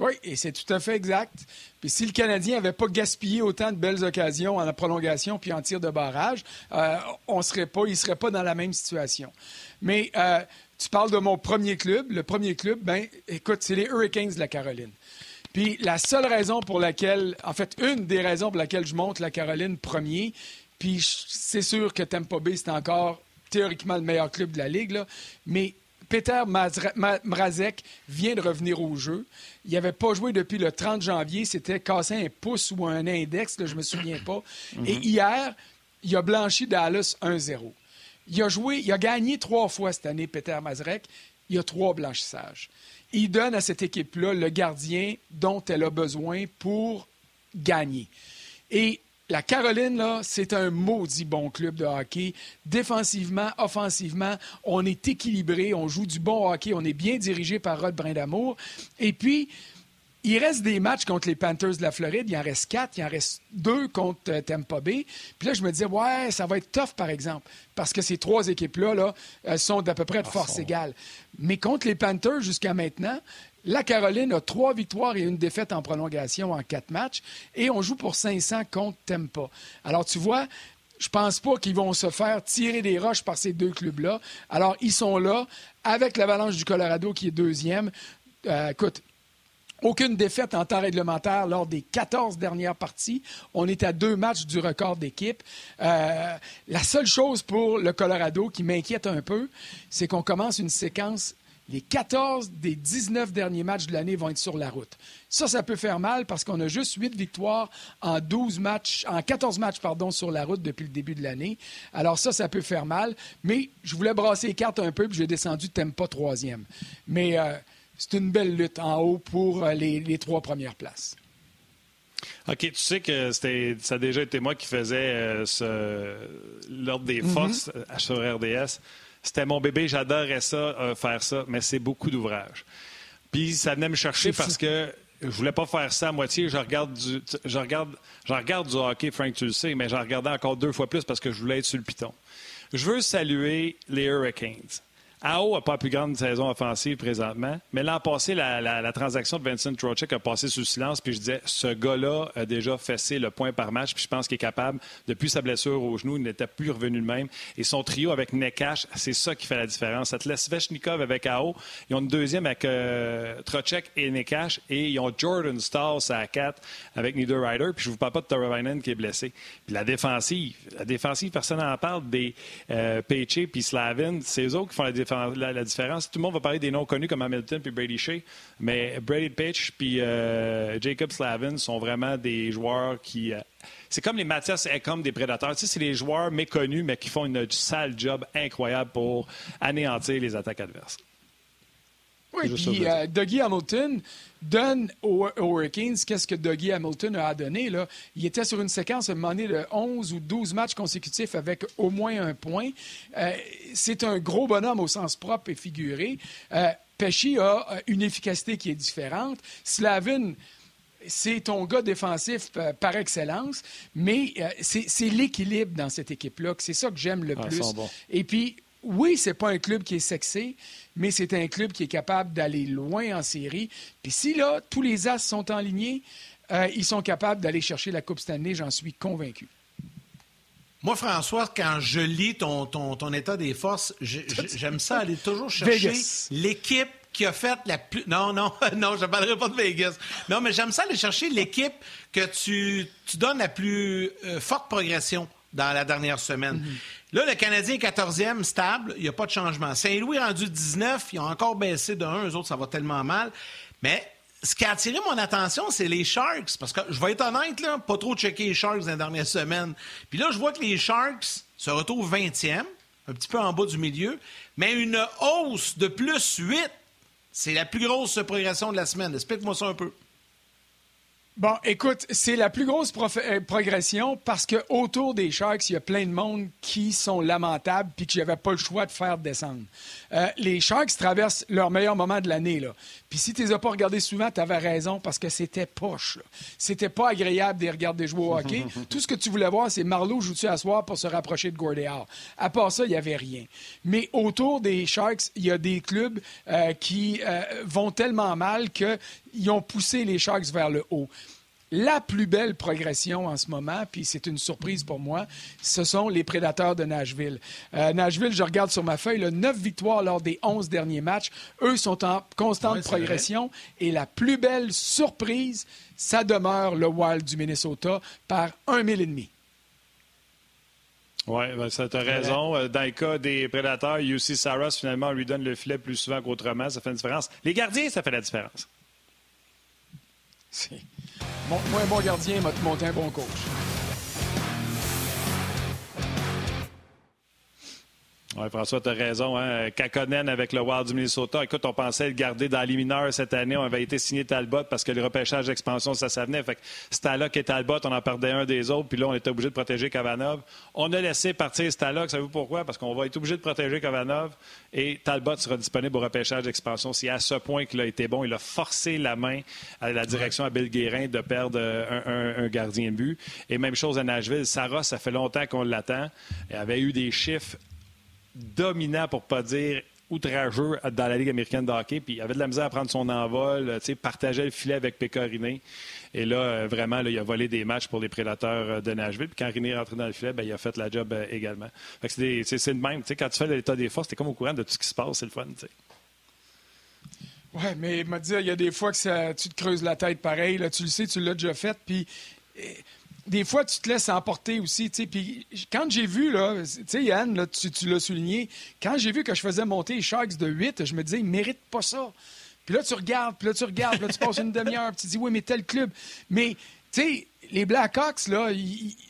Oui, et c'est tout à fait exact. Puis si le Canadien n'avait pas gaspillé autant de belles occasions en la prolongation puis en tir de barrage, euh, on serait pas, il ne serait pas dans la même situation. Mais euh, tu parles de mon premier club. Le premier club, ben, écoute, c'est les Hurricanes de la Caroline. Puis la seule raison pour laquelle, en fait, une des raisons pour laquelle je monte la Caroline premier, puis c'est sûr que Tampa Bay, c'est encore théoriquement le meilleur club de la Ligue, là, mais Peter Mrazek vient de revenir au jeu. Il n'avait pas joué depuis le 30 janvier. C'était cassé un pouce ou un index, je ne me souviens pas. Et mhm. hier, il a blanchi Dallas 1-0. Il a joué, il a gagné trois fois cette année, Peter Mazrek. Il a trois blanchissages. Il donne à cette équipe-là le gardien dont elle a besoin pour gagner. Et la Caroline, là, c'est un maudit bon club de hockey. Défensivement, offensivement, on est équilibré, on joue du bon hockey, on est bien dirigé par Rod Brindamour. Et puis, il reste des matchs contre les Panthers de la Floride. Il en reste quatre. Il en reste deux contre euh, Tampa Bay. Puis là, je me disais, ouais, ça va être tough, par exemple, parce que ces trois équipes-là là, sont d'à peu près de ah, force égale. Mais contre les Panthers, jusqu'à maintenant, la Caroline a trois victoires et une défaite en prolongation en quatre matchs et on joue pour 500 contre Tempa. Alors, tu vois, je pense pas qu'ils vont se faire tirer des roches par ces deux clubs-là. Alors, ils sont là avec l'Avalanche du Colorado qui est deuxième. Euh, écoute, aucune défaite en temps réglementaire lors des 14 dernières parties. On est à deux matchs du record d'équipe. Euh, la seule chose pour le Colorado qui m'inquiète un peu, c'est qu'on commence une séquence les 14 des 19 derniers matchs de l'année vont être sur la route. Ça, ça peut faire mal parce qu'on a juste 8 victoires en 12 matchs, en 14 matchs, pardon, sur la route depuis le début de l'année. Alors ça, ça peut faire mal. Mais je voulais brasser les cartes un peu, puis j'ai descendu pas troisième. Mais euh, c'est une belle lutte en haut pour euh, les, trois premières places. OK, tu sais que ça a déjà été moi qui faisais euh, l'ordre des mm-hmm. forces sur RDS. C'était mon bébé, j'adorais ça, euh, faire ça, mais c'est beaucoup d'ouvrage. Puis ça venait me chercher parce que je voulais pas faire ça à moitié. Je regarde du, je regarde, je regarde du hockey, Frank, tu le sais, mais j'en regardais encore deux fois plus parce que je voulais être sur le piton. Je veux saluer les Hurricanes. AO n'a pas la plus grande saison offensive présentement, mais l'an passé, la, transaction de Vincent Trocek a passé sous silence, puis je disais, ce gars-là a déjà fessé le point par match, puis je pense qu'il est capable, depuis sa blessure au genou, il n'était plus revenu le même. Et son trio avec Nekash, c'est ça qui fait la différence. Ça te laisse Svechnikov avec AO, ils ont une deuxième avec euh, et Nekash, et ils ont Jordan Stalls à 4 avec Niederreiter, puis je vous parle pas de Toravainen qui est blessé. Puis la défensive, la défensive, personne n'en parle, des euh, puis Slavin, c'est eux qui font la défensive la, différence. Tout le monde va parler des noms connus comme Hamilton puis Brady Shea, mais Brady Pitch puis euh, Jacob Slavin sont vraiment des joueurs qui. Euh, c'est comme les Mathias comme des prédateurs. Tu sais, c'est des joueurs méconnus, mais qui font une sale job incroyable pour anéantir les attaques adverses. Oui, puis euh, Dougie Hamilton donne aux, Hurricanes qu'est-ce que Dougie Hamilton a donné. Là. Il était sur une séquence à un moment donné de 11 ou 12 matchs consécutifs avec au moins un point. Euh, c'est un gros bonhomme au sens propre et figuré. Euh, Pesci a euh, une efficacité qui est différente. Slavin c'est ton gars défensif par excellence, mais c'est l'équilibre dans cette équipe-là. C'est ça que j'aime le ah, plus. Et puis, oui, c'est pas un club qui est sexy, mais c'est un club qui est capable d'aller loin en série. Puis si là, tous les As sont en ligne, euh, ils sont capables d'aller chercher la Coupe Stanley, j'en suis convaincu. Moi, François, quand je lis ton, ton, état des forces, j'aime ça aller toujours chercher l'équipe qui a fait la plus. Non, non, non, je ne parlerai pas de Vegas. Non, mais j'aime ça aller chercher l'équipe que tu, tu donnes la plus euh, forte progression dans la dernière semaine. Mhm. Là, le Canadien est 14e, stable, il n'y a pas de changement. Saint-Louis rendu 19, ils ont encore baissé de 1, eux autres, ça va tellement mal. Mais ce qui a attiré mon attention, c'est les Sharks. Parce que je vais être honnête, là, pas trop checker les Sharks dans les dernières semaines. Puis là, je vois que les Sharks se retrouvent 20e, un petit peu en bas du milieu, mais une hausse de plus 8. C'est la plus grosse progression de la semaine. Explique-moi ça un peu. Bon, écoute, c'est la plus grosse euh, progression parce que autour des Sharks, il y a plein de monde qui sont lamentables puis que j'avais pas le choix de faire descendre. Euh, les Sharks traversent leur meilleur moment de l'année là. Puis si tu les as pas regardés souvent, tu avais raison parce que c'était poche. C'était pas agréable de regarder jouer au hockey. Tout ce que tu voulais voir, c'est Marlowe joue-tu à soir pour se rapprocher de Gordie À part ça, il y avait rien. Mais autour des Sharks, il y a des clubs euh, qui vont tellement mal qu'ils ont poussé les Sharks vers le haut. La plus belle progression en ce moment, puis c'est une surprise pour moi, ce sont les prédateurs de Nashville. Euh, Nashville, je regarde sur ma feuille, là, 9 victoires lors des 11 derniers matchs. Eux sont en constante progression. Et la plus belle surprise, ça demeure le Wild du Minnesota par un mille et demi. Oui, ben, ça tu as raison. Euh, dans le cas des prédateurs, UC Saras, finalement, lui donne le filet plus souvent qu'autrement. Ça fait une différence. Les gardiens, ça fait la différence. Montre-moi un bon gardien, m'a monté un bon coach? Oui, François, tu as raison. Hein? Kakonen avec le Wild du Minnesota. Écoute, on pensait le garder dans les mineurs cette année. On avait été signé Talbot parce que le repêchage d'expansion, ça s'avenait. Fait que Stalock et Talbot, on en perdait un des autres. Puis là, on était obligé de protéger Kavanov. On a laissé partir Stalock. Savez-vous pourquoi? Parce qu'on va être obligé de protéger Kavanov. Et Talbot sera disponible au repêchage d'expansion. C'est à ce point qu'il a été bon. Il a forcé la main à la direction à Bill Guérin de perdre un, gardien de but. Et même chose à Nashville. Sarah, ça fait longtemps qu'on l'attend. Il avait eu des chiffres dominant, pour pas dire outrageux dans la Ligue américaine de hockey. Puis il avait de la misère à prendre son envol, partageait le filet avec Pécoriné. Et là, euh, vraiment, il a volé des matchs pour les prédateurs euh, de Nashville. Puis quand Riné est rentré dans le filet, ben, il a fait la job euh, également. c'est le même. quand tu fais l'état des forces, tu es comme au courant de tout ce qui se passe. C'est le fun. Oui, mais m'a dit, il y a des fois que tu te creuses la tête pareil. Là, tu le sais, tu l'as déjà fait. Puis eh, des fois, tu te laisses emporter aussi. Puis quand j'ai vu, là, Yann, là, tu, l'as souligné, quand j'ai vu que je faisais monter les Sharks de 8, je me disais, ils ne méritent pas ça. Puis là, tu regardes, puis là, tu regardes, puis là, tu passes une demi-heure, puis tu dis, oui, mais tel club. Mais, tu sais, les Blackhawks, là,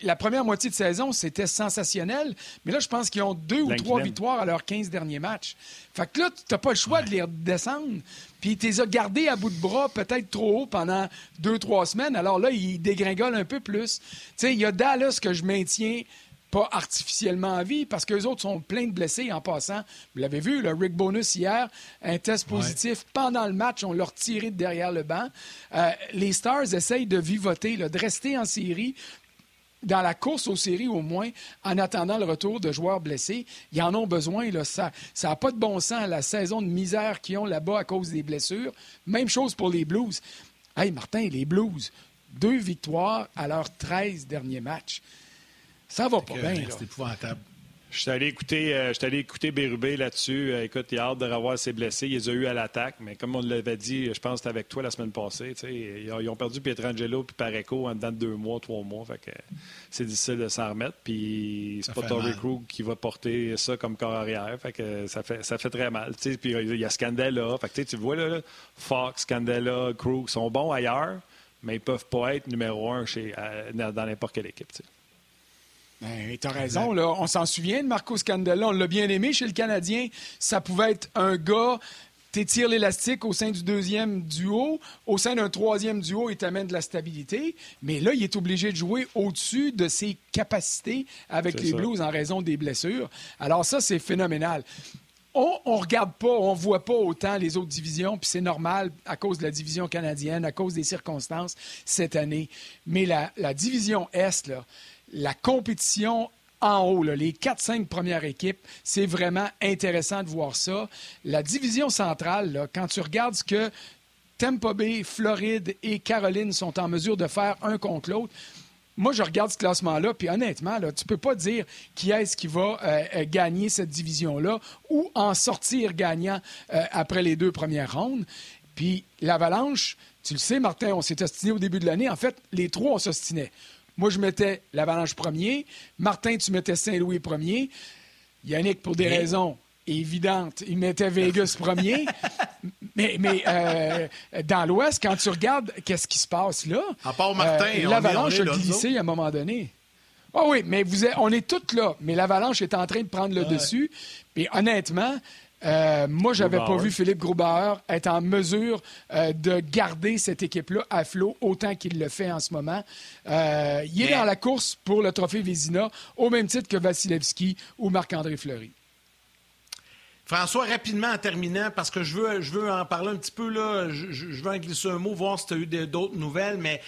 la première moitié de saison, c'était sensationnel. Mais là, je pense qu'ils ont deux ou trois victoires à leurs 15 derniers matchs. Fait que là, tu n'as pas le choix de les redescendre. Puis tu les as gardés à bout de bras peut-être trop haut pendant deux, trois semaines. Alors là, ils dégringolent un peu plus. Tu sais, il y a Dallas que je maintiens pas artificiellement à vie, parce qu'eux autres sont pleins de blessés en passant. Vous l'avez vu, le Rick Bonus hier, un test positif pendant le match, on l'a retiré de derrière le banc. Euh, les Stars essayent de vivoter, de rester en série, dans la course aux séries au moins, en attendant le retour de joueurs blessés. Ils en ont besoin. Là. Ça n'a pas de bon sens, la saison de misère qu'ils ont là-bas à cause des blessures. Même chose pour les Blues. Hey, Martin, les Blues, deux victoires à leurs 13 derniers matchs. Ça va pas bien. C'est épouvantable. Je suis allé écouter, euh, allé écouter Bérubé là-dessus. Euh, écoute, il a hâte de revoir ses blessés. Il les a eu à l'attaque, mais comme on l'avait dit, je pense que c'était avec toi la semaine passée. Ils, ils, ont perdu Pietrangelo puis Pareco en dedans de deux mois, trois mois. Fait que c'est difficile de s'en remettre. Puis c'est pas Torrey Krug qui va porter ça comme corps arrière. Fait que ça fait, ça fait très mal. Puis il y a Scandella. Fait que tu vois, là, Fox, Scandella, Krug sont bons ailleurs, mais ils peuvent pas être numéro un chez, dans n'importe quelle équipe. Ben, tu as raison. Là. On s'en souvient de Marco Scandella. On l'a bien aimé chez le Canadien. Ça pouvait être un gars t'étires l'élastique au sein du deuxième duo. Au sein d'un troisième duo, il t'amène de la stabilité. Mais là, il est obligé de jouer au-dessus de ses capacités avec les Blues en raison des blessures. Alors ça, c'est phénoménal. On ne regarde pas, on voit pas autant les autres divisions, puis c'est normal à cause de la division canadienne, à cause des circonstances cette année. Mais la, la division Est, là, la compétition en haut, les 4-5 premières équipes, c'est vraiment intéressant de voir ça. La division centrale, quand tu regardes ce que Tampa Bay, Floride et Caroline sont en mesure de faire un contre l'autre, moi, je regarde ce classement-là, puis honnêtement, tu ne peux pas dire qui est-ce qui va euh, euh, gagner cette division-là ou en sortir gagnant euh, après les deux premières rondes. Puis l'Avalanche, tu le sais, Martin, on s'est ostiné au début de l'année. En fait, les trois, on s'ostinait. Moi, je mettais l'Avalanche premier. Martin, tu mettais Saint-Louis premier. Yannick, pour des raisons évidentes, il mettait Vegas premier. mais, euh, dans l'Ouest, quand tu regardes qu'est-ce qui se passe là, à part Martin, euh, l'Avalanche a glissé à un moment donné. Ah oui, mais vous on est tous là. Mais l'Avalanche est en train de prendre le dessus. Et honnêtement, Euh, moi, j'avais pas vu Philippe Grubauer être en mesure euh, de garder cette équipe-là à flot autant qu'il le fait en ce moment. Euh, il est dans la course pour le trophée Vézina au même titre que Vasilevski ou Marc-André Fleury. François, rapidement en terminant, parce que je veux, je veux en parler un petit peu, là, je, je veux en glisser un mot, voir si tu as eu d'autres nouvelles, mais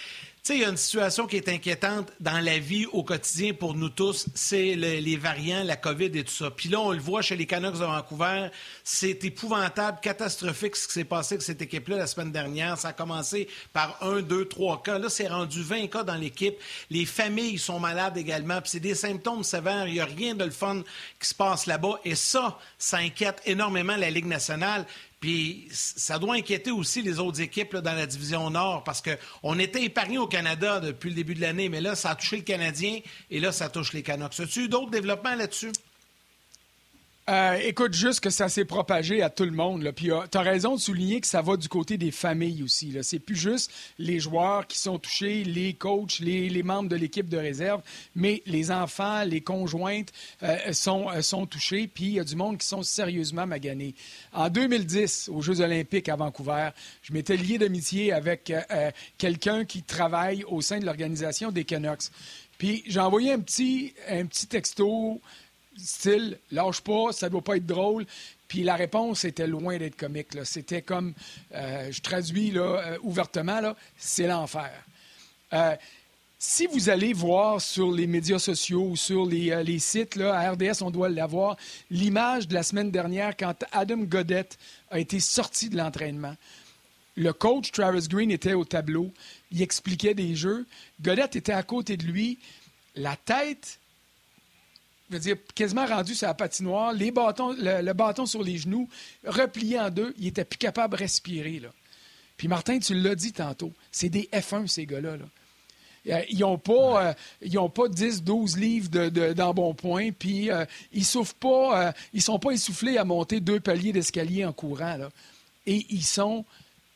sais, il y a une situation qui est inquiétante dans la vie au quotidien pour nous tous, c'est les variants, la COVID et tout ça. Puis là, on le voit chez les Canucks de Vancouver, c'est épouvantable, catastrophique ce qui s'est passé avec cette équipe-là la semaine dernière. Ça a commencé par un, deux, trois cas. Là, c'est rendu 20 cas dans l'équipe. Les familles sont malades également. Puis c'est des symptômes sévères. Il n'y a rien de le fun qui se passe là-bas. Et ça, ça inquiète énormément la Ligue nationale. Puis ça doit inquiéter aussi les autres équipes dans la division Nord parce qu'on était épargnés au Canada depuis le début de l'année, mais là, ça a touché le Canadien et là, ça touche les Canucks. As-tu d'autres développements là-dessus? Euh, écoute, juste que ça s'est propagé à tout le monde. Là. Puis euh, tu as raison de souligner que ça va du côté des familles aussi. C'est plus juste les joueurs qui sont touchés, les coachs, les, membres de l'équipe de réserve, mais les enfants, les conjointes euh, sont, sont touchés. Puis il y a du monde qui sont sérieusement maganés. En 2010, aux Jeux olympiques à Vancouver, je m'étais lié d'amitié avec quelqu'un qui travaille au sein de l'organisation des Canucks. Puis j'ai envoyé un petit, un petit texto style lâche pas, ça doit pas être drôle. Puis la réponse était loin d'être comique. C'était comme, euh, je traduis là, euh, ouvertement, là, c'est l'enfer. Euh, si vous allez voir sur les médias sociaux ou sur les, sites, là, à RDS, on doit l'avoir, l'image de la semaine dernière quand Adam Godette a été sorti de l'entraînement. Le coach Travis Green était au tableau. Il expliquait des jeux. Godette était à côté de lui. La tête je veux dire, quasiment rendu sur la patinoire, les bâtons, le, bâton sur les genoux, replié en deux, il était plus capable de respirer. Là. Puis Martin, tu l'as dit tantôt, c'est des F1, ces gars-là. Euh, ils n'ont pas, euh, pas 10, 12 livres d'embonpoint, puis euh, ils souffrent pas, ils sont pas essoufflés à monter deux paliers d'escalier en courant. Là. Et ils sont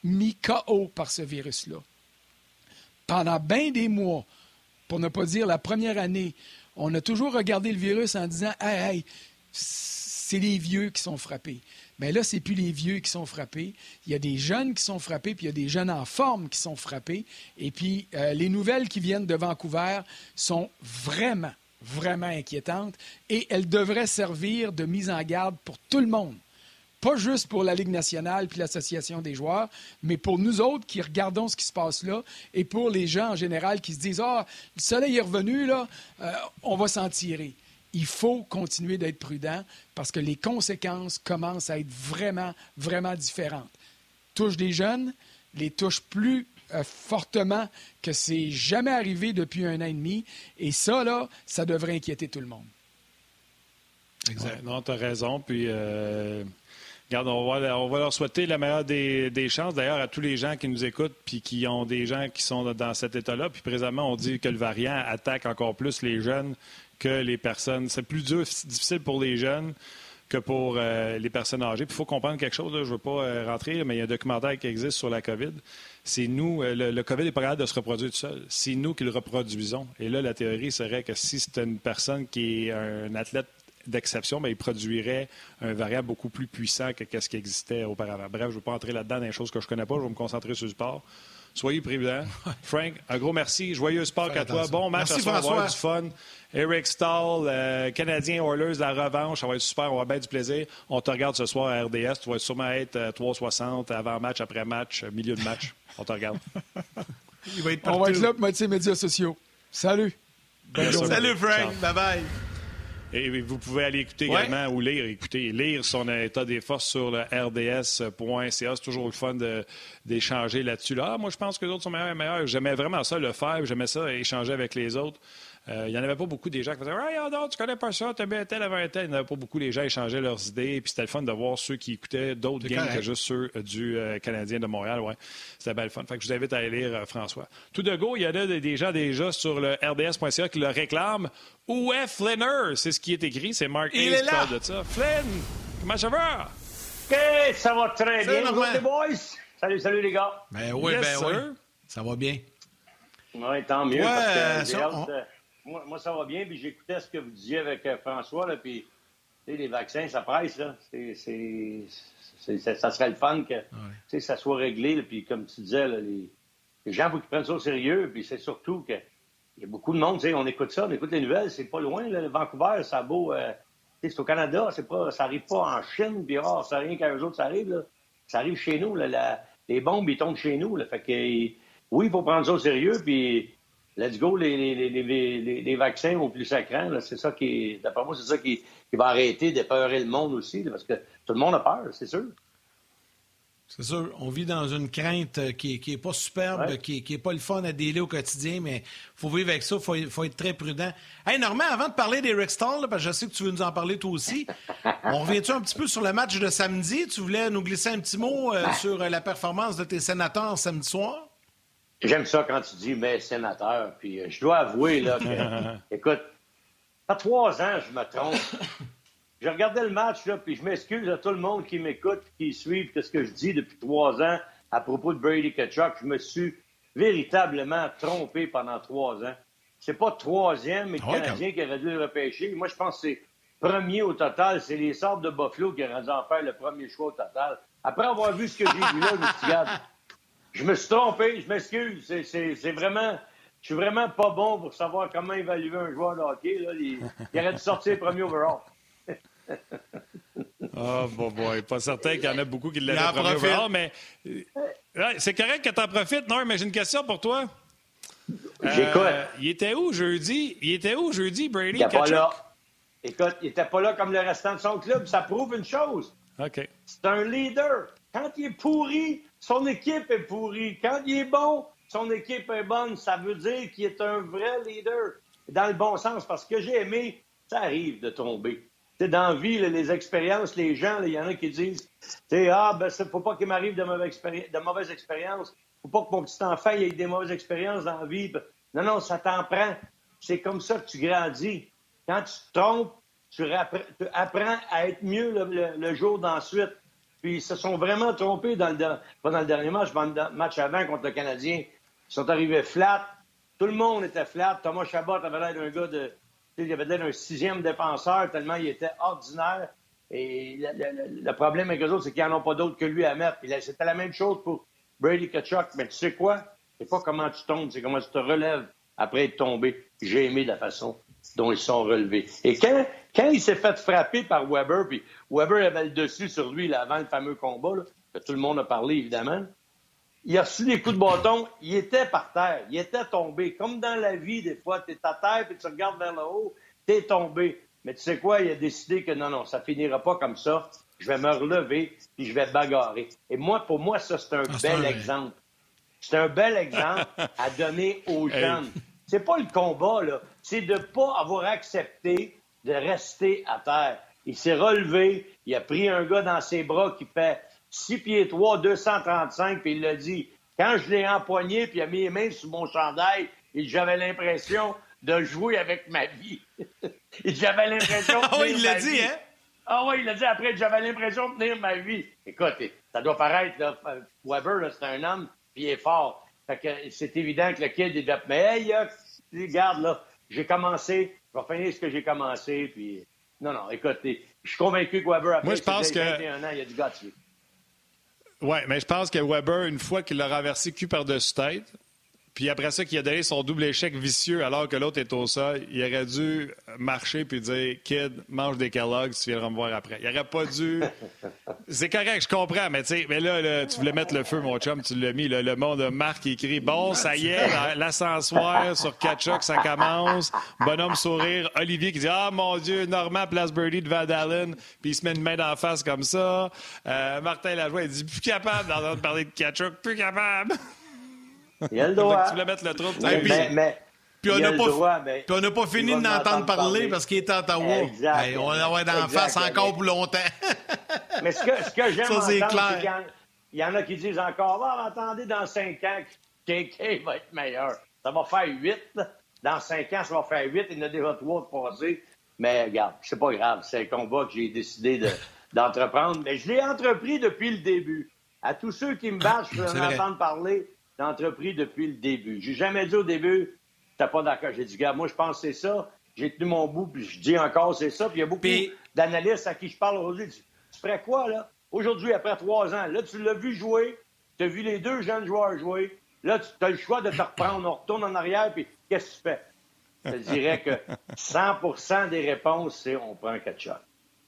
mis KO par ce virus-là. Pendant bien des mois, pour ne pas dire la première année, on a toujours regardé le virus en disant Hey, hey, c'est les vieux qui sont frappés. Mais là, c'est plus les vieux qui sont frappés. Il y a des jeunes qui sont frappés, puis il y a des jeunes en forme qui sont frappés. Et puis, euh, les nouvelles qui viennent de Vancouver sont vraiment, vraiment inquiétantes et elles devraient servir de mise en garde pour tout le monde pas juste pour la Ligue nationale puis l'Association des joueurs, mais pour nous autres qui regardons ce qui se passe là et pour les gens en général qui se disent Ah, le soleil est revenu, là, euh, on va s'en tirer. Il faut continuer d'être prudent parce que les conséquences commencent à être vraiment, vraiment différentes. Touche des jeunes, les touche plus euh, fortement que c'est jamais arrivé depuis un an et demi. Et ça, là, ça devrait inquiéter tout le monde. Exact. non, tu as raison. Puis. Euh, Regarde, on va, leur souhaiter la meilleure des, chances. D'ailleurs, à tous les gens qui nous écoutent puis qui ont des gens qui sont dans cet état-là. Puis présentement, on dit que le variant attaque encore plus les jeunes que les personnes. C'est plus dur, difficile pour les jeunes que pour euh, les personnes âgées. Puis il faut comprendre quelque chose. je ne veux pas euh, rentrer, mais il y a un documentaire qui existe sur la COVID. C'est nous, euh, le, COVID n'est pas capable de se reproduire tout seul. C'est nous qui le reproduisons. Et là, la théorie serait que si c'est une personne qui est un athlète d'exception, mais il produirait un variable beaucoup plus puissant que ce qui existait auparavant. Bref, je ne veux pas entrer là-dedans dans des choses que je ne connais pas. Je vais me concentrer sur le sport. Soyez prudents. Frank, un gros merci. Joyeux sport à toi. Bon match, merci, à soir, du fun. Eric Stahl, euh, Canadien Oilers, la revanche, ça va être super, on va avoir bien du plaisir. On te regarde ce soir à RDS, tu vas sûrement être 3,60 euh, avant match, après match, euh, milieu de match. On te regarde. Il va être on va être là pour mettre ses médias sociaux. Salut. Salut Frank, bye bye. Et vous pouvez aller écouter également ou lire, écouter, lire son état des forces sur le rds.ca. C'est toujours le fun d'échanger là-dessus. Là, ah, moi, je pense que les autres sont meilleurs et meilleurs. J'aimais vraiment ça, le faire. J'aimais ça, échanger avec les autres. Euh, il n'y en avait pas beaucoup des gens qui faisaient Ah, non, tu connais pas ça, tu bien tel avant tel. Il n'y en avait pas beaucoup des gens qui échangeaient leurs idées. Puis c'était le fun de voir ceux qui écoutaient d'autres games que juste ceux euh, du euh, Canadien de Montréal. Ouais, c'était bien le fun. Fait que je vous invite à aller lire François. Tout de go, il y a des gens déjà sur le RDS.ca qui le réclament. Où est Flinner? C'est ce qui est écrit. C'est Mark Hayes qui parle de ça. Flynn, comment ça va? OK, ça va très bien. les boys? Salut, salut les gars. Ben oui, ben oui. Ça va bien. Oui, tant mieux. parce que moi, moi, ça va bien. Puis j'écoutais ce que vous disiez avec euh, François. Là, puis les vaccins, ça presse, là. C'est, ça serait le fun que ça soit réglé. puis comme tu disais, les, gens, il faut qu'ils prennent ça au sérieux. Puis c'est surtout que il y a beaucoup de monde, on écoute ça, on écoute les nouvelles, c'est pas loin, là, Vancouver, ça a beau... Euh, c'est au Canada, c'est pas, ça arrive pas en Chine, puis oh, ça rien qu'à eux autres, ça arrive, là. Ça arrive chez nous, là, les bombes, ils tombent chez nous, là. Fait que, oui, il faut prendre ça au sérieux, puis let's go, les, les, les, vaccins au plus sacrants, c'est ça qui, d'après moi, c'est ça qui, qui, va arrêter d'épeurer le monde aussi, parce que tout le monde a peur, c'est sûr. C'est sûr, on vit dans une crainte euh, qui n'est pas superbe, qui n'est pas le fun à délai au quotidien, mais il faut vivre avec ça, il faut, faut, être très prudent. Hey, Normand, avant de parler d'Eric Stall, parce que je sais que tu veux nous en parler toi aussi, on revient-tu un petit peu sur le match de samedi? Tu voulais nous glisser un petit mot euh, sur euh, la performance de tes sénateurs samedi soir? J'aime ça quand tu dis mes sénateurs, puis je dois avouer, là, que, écoute, à trois ans, je me trompe. Je regardais le match, là, puis je m'excuse à tout le monde qui m'écoute, qui suit ce que je dis depuis trois ans à propos de Brady Kachuk. Je me suis véritablement trompé pendant trois ans. C'est pas troisième, mais le Canadien qui aurait dû le repêcher. Moi, je pense que c'est premier au total. C'est les sortes de Buffalo qui auraient dû en faire le premier choix au total. Après avoir vu ce que j'ai vu là, je me suis je me suis trompé, je m'excuse. C'est vraiment... Je suis vraiment pas bon pour savoir comment évaluer un joueur de hockey. Là. Il, il aurait dû sortir premier overall. Ah, oh, bon, bon, pas certain qu'il y en a beaucoup qui l'avaient premier mais euh, c'est correct que tu en profites. Non, mais j'ai une question pour toi. J'écoute. Euh, il était où jeudi? Il était où jeudi, Brady? Il n'était pas là. Écoute, il n'était pas là comme le restant de son club. Ça prouve une chose. OK. C'est un leader. Quand il est pourri, son équipe est pourrie. Quand il est bon, son équipe est bonne. Ça veut dire qu'il est un vrai leader. Dans le bon sens, parce que j'ai aimé, ça arrive de tomber dans la vie, les expériences, les gens, il y en a qui disent Ah, ben, faut pas qu'il m'arrive de, mauvaises expériences. faut pas que mon petit enfant ait des mauvaises expériences dans la vie. Non, non, ça t'en prend. C'est comme ça que tu grandis. Quand tu te trompes, tu, apprends à être mieux le, jour d'ensuite. Puis ils se sont vraiment trompés dans le, pas dans le dernier match, le match avant contre le Canadien. Ils sont arrivés flat. Tout le monde était flat. Thomas Chabot avait l'air d'un gars de, il avait l'air un sixième défenseur tellement il était ordinaire. Et le, problème avec eux autres, c'est qu'ils n'en ont pas d'autres que lui à mettre. C'était la même chose pour Brady Kachuk. Mais tu sais quoi? C'est pas comment tu tombes, c'est comment tu te relèves après être tombé. J'ai aimé la façon dont ils sont relevés. Et quand, quand il s'est fait frapper par Weber, puis Weber avait le dessus sur lui avant le fameux combat, que tout le monde a parlé évidemment, il a reçu des coups de bâton, il était par terre, il était tombé. Comme dans la vie, des fois, tu es à terre puis tu regardes vers le haut, tu es tombé. Mais tu sais quoi, il a décidé que non, non, ça finira pas comme ça. Je vais me relever puis je vais bagarrer. Et moi, pour moi, ça, c'est un ah, bel exemple. C'est un bel exemple à donner aux jeunes. C'est pas le combat, là. C'est de pas avoir accepté de rester à terre. Il s'est relevé, il a pris un gars dans ses bras qui fait 6 pieds 3, 235, puis il l'a dit. Quand je l'ai empoigné, puis il a mis les mains sur mon chandail, j'avais l'impression de jouer avec ma vie. j'avais l'impression de Ah oui, il l'a dit, hein? Ah oui, il l'a dit après, j'avais l'impression de tenir ma vie. Écoute, ça doit paraître, là, Weber, c'est un homme, puis il est fort. Fait que c'est évident que le kid, il doit... Mais hey, regarde, là, j'ai commencé, je vais finir ce que j'ai commencé, puis... Non, non, écoute, je suis convaincu que Weber, après Moi, je pense que... 21 ans, il a du gars oui, mais je pense que Weber, une fois qu'il l'a renversé cul par-dessus tête, puis après ça, qu'il a donné son double échec vicieux alors que l'autre est au sol, il aurait dû marcher puis dire Kid, mange des Kellogg's, tu viendras me voir après. Il aurait pas dû. C'est correct, je comprends, mais, mais là, tu voulais mettre le feu, mon chum, tu l'as mis. le monde Marc écrit Bon, ça y est, l'ascensoir sur Kachuk, ça commence. Bonhomme sourire. Olivier qui dit Ah, mon Dieu, Normand place Birdie de Van puis il se met une main d'en face comme ça. Euh, Martin Lajoie, il dit Plus capable d'entendre parler de Kachuk, plus capable. Il a le droit. tu voulais mettre le trou. Mais, puis on n'a pas, pas, fini de l'entendre parler, parce qu'il est à Ottawa. Exact. on va avoir d'en face encore pour longtemps. mais ce que, ce que j'aime entendre, c'est qu'il y, y, en a qui disent encore, ah, attendez, dans cinq ans, KK va être meilleur. Ça va faire huit. Dans cinq ans, ça va faire huit. Il y en a déjà trois de passer. Mais regarde, c'est pas grave. C'est un combat que j'ai décidé d'entreprendre. mais je l'ai entrepris depuis le début. À tous ceux qui me battent, je peux entendre parler entrepris depuis le début. J'ai jamais dit au début, t'as pas d'accord. J'ai dit, gars, moi, je pense que c'est ça. J'ai tenu mon bout, puis je dis encore, c'est ça. Puis il y a beaucoup d'analystes à qui je parle aujourd'hui. Tu, ferais quoi, là? Aujourd'hui, après trois ans, là, tu l'as vu jouer, tu as vu les deux jeunes joueurs jouer. Là, tu as le choix de te reprendre. On retourne en arrière, puis qu'est-ce que tu fais? Je dirais que 100% des réponses, c'est on prend un catch-up.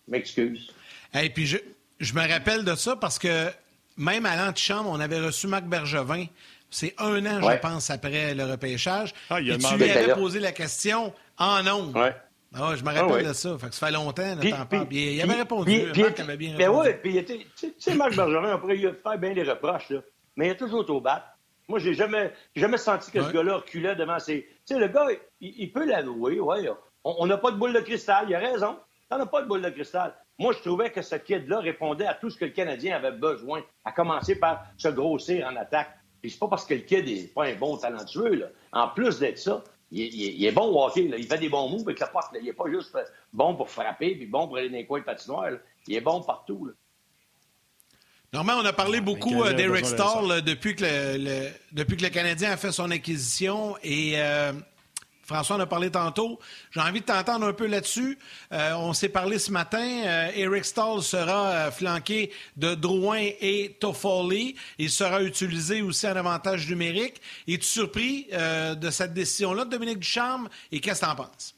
M'excuse. Et puis, je, je, me rappelle de ça parce que même à l'antichambre, on avait reçu Marc Bergevin. C'est un an, je pense, après le repêchage. Ah, il a tu lui avais posé la question en ondes. Ouais. Ah, je me rappelle ah de ça. Fait que ça fait longtemps, puis, il avait répondu. Puis, Marc avait bien ben répondu. Oui, puis tu sais, Marc Bergevin, après, il a fait bien des reproches, là. mais il a toujours au bat. Moi, j'ai jamais, jamais senti que ce gars-là reculait devant ses. Tu sais, le gars, il, peut l'avouer, ouais. On n'a pas de boule de cristal, il a raison. On n'a pas de boule de cristal. Moi, je trouvais que ce kid-là répondait à tout ce que le Canadien avait besoin, à commencer par se grossir en attaque. Puis c'est pas parce que le kid n'est pas un bon talentueux, là. En plus d'être ça, il, est bon au hockey, là. il fait des bons moves avec la porte. Il n'est pas juste bon pour frapper, puis bon pour aller dans les coins de patinoire. Il est bon partout. Là. Normalement, on a parlé beaucoup euh, d'Eric Stahl depuis, que le, depuis que le Canadien a fait son acquisition et euh, François en a parlé tantôt. J'ai envie de t'entendre un peu là-dessus. Euh, on s'est parlé ce matin. Eric Stahl sera flanqué de Drouin et Toffoli. Il sera utilisé aussi en avantage numérique. Es-tu surpris de cette décision-là de Dominique Ducharme? Et qu'est-ce que tu en penses?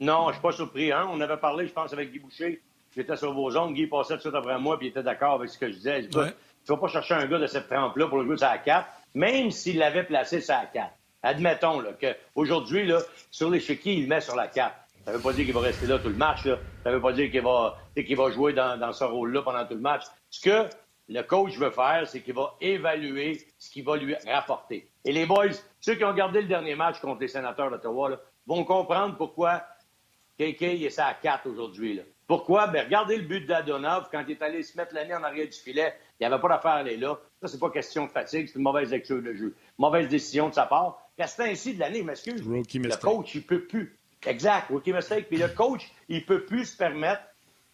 Non, je ne suis pas surpris. Hein. On avait parlé, je pense, avec Guy Boucher J'étais sur vos ondes, Guy passait tout de suite après moi, puis il était d'accord avec ce que je disais. Ouais. Tu vas pas chercher un gars de cette trempe-là pour le jouer sur la 4, même s'il l'avait placé sur la 4. Admettons qu'aujourd'hui, sur l'échiquier, il met sur la 4. Ça ne veut pas dire qu'il va rester là tout le match. Là. Ça ne veut pas dire qu'il va, va jouer dans, dans ce rôle-là pendant tout le match. Ce que le coach veut faire, c'est qu'il va évaluer ce qu'il va lui rapporter. Et les boys, ceux qui ont regardé le dernier match contre les sénateurs d'Ottawa, vont comprendre pourquoi KK est ça à 4 aujourd'hui. Pourquoi? Ben, regardez le but d'Adonov quand il est allé se mettre l'année en arrière du filet. Il n'y avait pas d'affaire à aller là. Ça, c'est pas question de fatigue, c'est une mauvaise lecture de jeu. Mauvaise décision de sa part. Restant ainsi de l'année, m'excuse. Le coach, il peut plus. Exact, rookie mistake. Puis le coach, il peut plus se permettre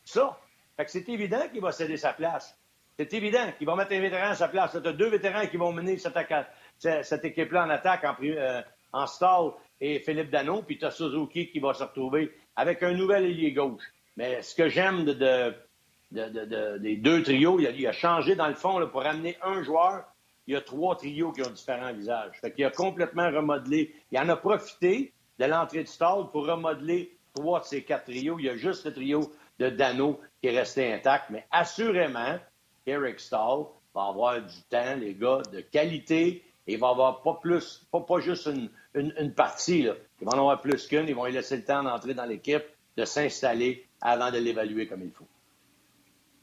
ça. Fait que c'est évident qu'il va céder sa place. C'est évident qu'il va mettre un vétéran à sa place. Tu as deux vétérans qui vont mener cette, équipe-là en attaque en, euh, en stall et Philippe Dano, puis tu as Suzuki qui va se retrouver avec un nouvel ailier gauche. Mais ce que j'aime de, des deux trios, il a, changé dans le fond pour amener un joueur. Il y a trois trios qui ont différents visages. Fait qu'il a complètement remodelé. Il en a profité de l'entrée du stade pour remodeler trois de ces quatre trios. Il y a juste le trio de Dano qui est resté intact. Mais assurément, Eric Stahl va avoir du temps, les gars, de qualité. Et il va avoir pas plus, pas, pas juste une, une, partie. Là. Ils vont en avoir plus qu'une. Ils vont lui laisser le temps d'entrer dans l'équipe, de s'installer avant de l'évaluer comme il faut.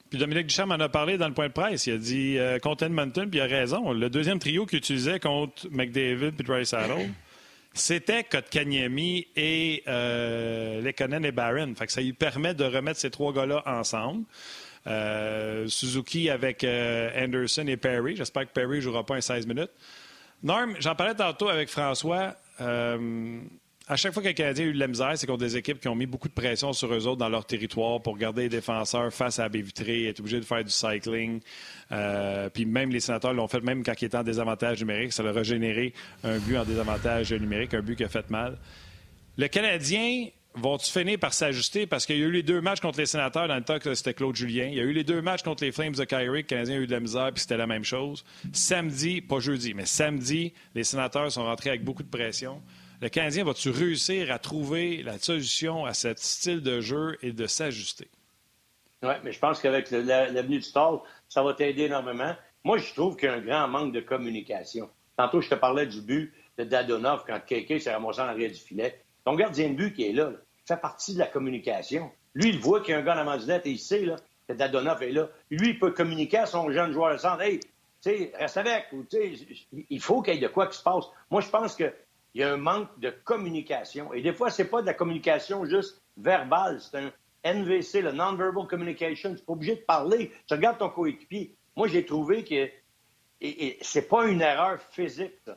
Puis Dominique Duchamp en a parlé dans le point de presse. Il a dit euh, contre Edmonton, puis il a raison. Le deuxième trio qu'il utilisait contre McDavid puis Dry Saddle, c'était Kotkaniemi et euh, Lekonen et Barron. Fait que ça lui permet de remettre ces trois gars-là ensemble. Euh, Suzuki avec euh, Anderson et Perry. J'espère que Perry ne jouera pas en 16 minutes. Norm, j'en parlais tantôt avec François à chaque fois qu'un Canadien a eu de la misère, c'est contre des équipes qui ont mis beaucoup de pression sur eux autres dans leur territoire pour garder les défenseurs face à la vitrée, être obligé de faire du cycling. Euh, puis même les sénateurs l'ont fait, même quand ils étaient en désavantage numérique, ça leur a généré un but en désavantage numérique, un but qui a fait mal. Le Canadien vont-tu finir par s'ajuster? Parce qu'il y a eu les deux matchs contre les sénateurs dans le temps que c'était Claude Julien. Il y a eu les deux matchs contre les Flames de Kyrie. Le Canadien a eu de la misère, puis c'était la même chose. Samedi, pas jeudi, mais samedi, les sénateurs sont rentrés avec beaucoup de pression le Canadien va-tu réussir à trouver la solution à ce style de jeu et de s'ajuster? Oui, mais je pense qu'avec l'avenue du stall, ça va t'aider énormément. Moi, je trouve qu'il y a un grand manque de communication. Tantôt, je te parlais du but de Dadonov quand Keke s'est ramassé en arrière du filet. Ton gardien de but qui est là, fait partie de la communication. Lui, il voit qu'il y a un gars dans la manzinette et il sait là, que Dadonov est là. Lui, il peut communiquer à son jeune joueur de centre. Hey, tu sais, reste avec. Il faut qu'il y ait de quoi qui se passe. Moi, je pense que il y a un manque de communication. Et des fois, c'est pas de la communication juste verbale, c'est un NVC, le non-verbal communication. Tu pas obligé de parler. Tu regardes ton coéquipier. Moi, j'ai trouvé que et, c'est pas une erreur physique. Tu